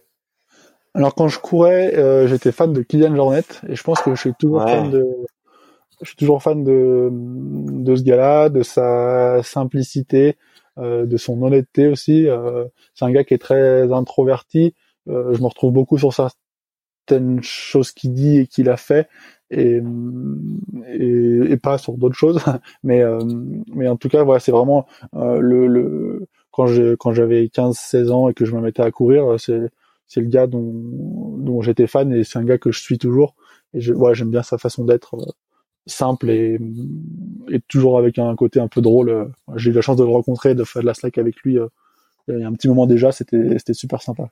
Alors quand je courais, euh, j'étais fan de Kylian Jornet et je pense que je suis toujours fan de je suis toujours fan de, de ce gars-là, de sa simplicité, euh, de son honnêteté aussi. Euh, c'est un gars qui est très introverti. Euh, je me retrouve beaucoup sur certaines choses qu'il dit et qu'il a fait, et, et, et pas sur d'autres choses. mais, euh, mais en tout cas, voilà, c'est vraiment euh, le, le quand j'ai quand j'avais 15-16 ans et que je me mettais à courir, c'est c'est le gars dont dont j'étais fan et c'est un gars que je suis toujours. Et je, ouais, j'aime bien sa façon d'être simple et, toujours avec un côté un peu drôle. J'ai eu la chance de le rencontrer, de faire de la slack avec lui euh, il y a un petit moment déjà, c'était super sympa.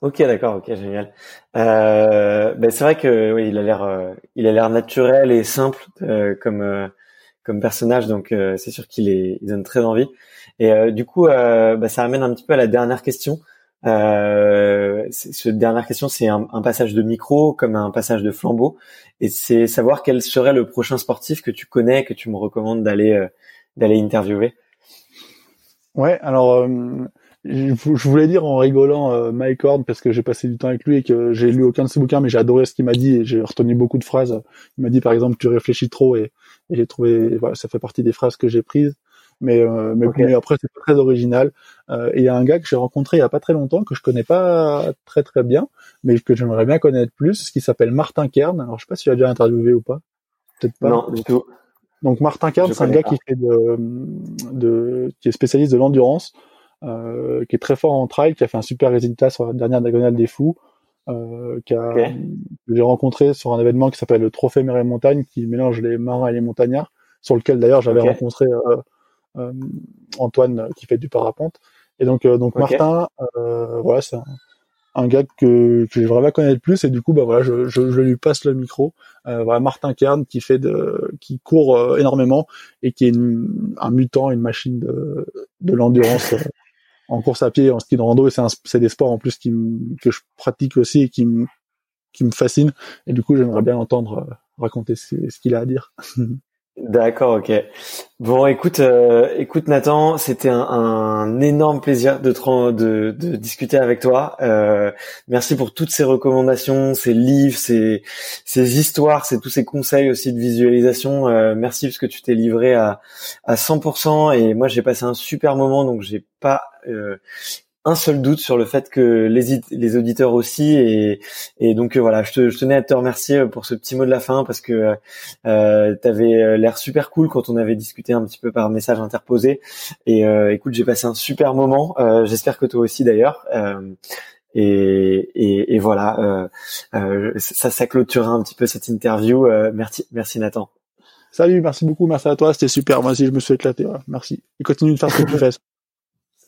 Ok, d'accord, ok, génial. Euh, ben c'est vrai que oui, il a l'air, euh, il a l'air naturel et simple comme comme personnage, donc c'est sûr qu'il est, il donne très envie. Et du coup, ben, ça amène un petit peu à la dernière question. Euh, cette dernière question, c'est un, un, passage de micro comme un passage de flambeau, et c'est savoir quel serait le prochain sportif que tu connais, que tu me recommandes d'aller euh, d'aller interviewer. Ouais, alors euh, je voulais dire en rigolant euh, Mike Horn parce que j'ai passé du temps avec lui et que j'ai lu aucun de ses bouquins, mais j'ai adoré ce qu'il m'a dit et j'ai retenu beaucoup de phrases. Il m'a dit par exemple tu réfléchis trop et, et j'ai trouvé voilà ça fait partie des phrases que j'ai prises mais euh, mais, après c'est pas très original. Euh, et il y a un gars que j'ai rencontré il y a pas très longtemps que je connais pas très très bien, mais que j'aimerais bien connaître plus, qui s'appelle Martin Kern. Alors je sais pas si tu as déjà interviewé ou pas. Peut-être pas. Non, du tout. Donc Martin Kern, c'est un gars qui fait de, de qui est spécialiste de l'endurance, euh, qui est très fort en trail, qui a fait un super résultat sur la dernière diagonale des fous. Euh, qui a, que j'ai rencontré sur un événement qui s'appelle le Trophée Mer et Montagne, qui mélange les marins et les montagnards, sur lequel d'ailleurs j'avais rencontré euh, Antoine qui fait du parapente. Et donc donc Martin, voilà, c'est un, un gars que, que j'aimerais bien connaître plus. Et du coup bah voilà je, je, je lui passe le micro. Euh, voilà Martin Kern qui fait de qui court euh, énormément et qui est un mutant une machine de de l'endurance euh, en course à pied en ski de rando. Et c'est c'est des sports en plus qui que je pratique aussi et qui me qui me fascine et du coup j'aimerais bien l'entendre euh, raconter ce, ce qu'il a à dire D'accord, ok. Bon, écoute, euh, écoute Nathan, c'était un, énorme plaisir de, discuter avec toi. Euh, merci pour toutes ces recommandations, ces livres, ces, ces histoires, c'est tous ces conseils aussi de visualisation. Euh, merci parce que tu t'es livré à, à 100% et moi j'ai passé un super moment, donc j'ai pas un seul doute sur le fait que les, auditeurs aussi et, donc euh, voilà je, te, je, tenais à te remercier euh, pour ce petit mot de la fin parce que euh, tu avais euh, l'air super cool quand on avait discuté un petit peu par message interposé et euh, écoute j'ai passé un super moment euh, j'espère que toi aussi d'ailleurs et, voilà ça ça clôturera un petit peu cette interview merci merci Nathan. Salut merci beaucoup merci à toi c'était super moi aussi je me suis éclaté merci. Et continue de faire ce que tu fais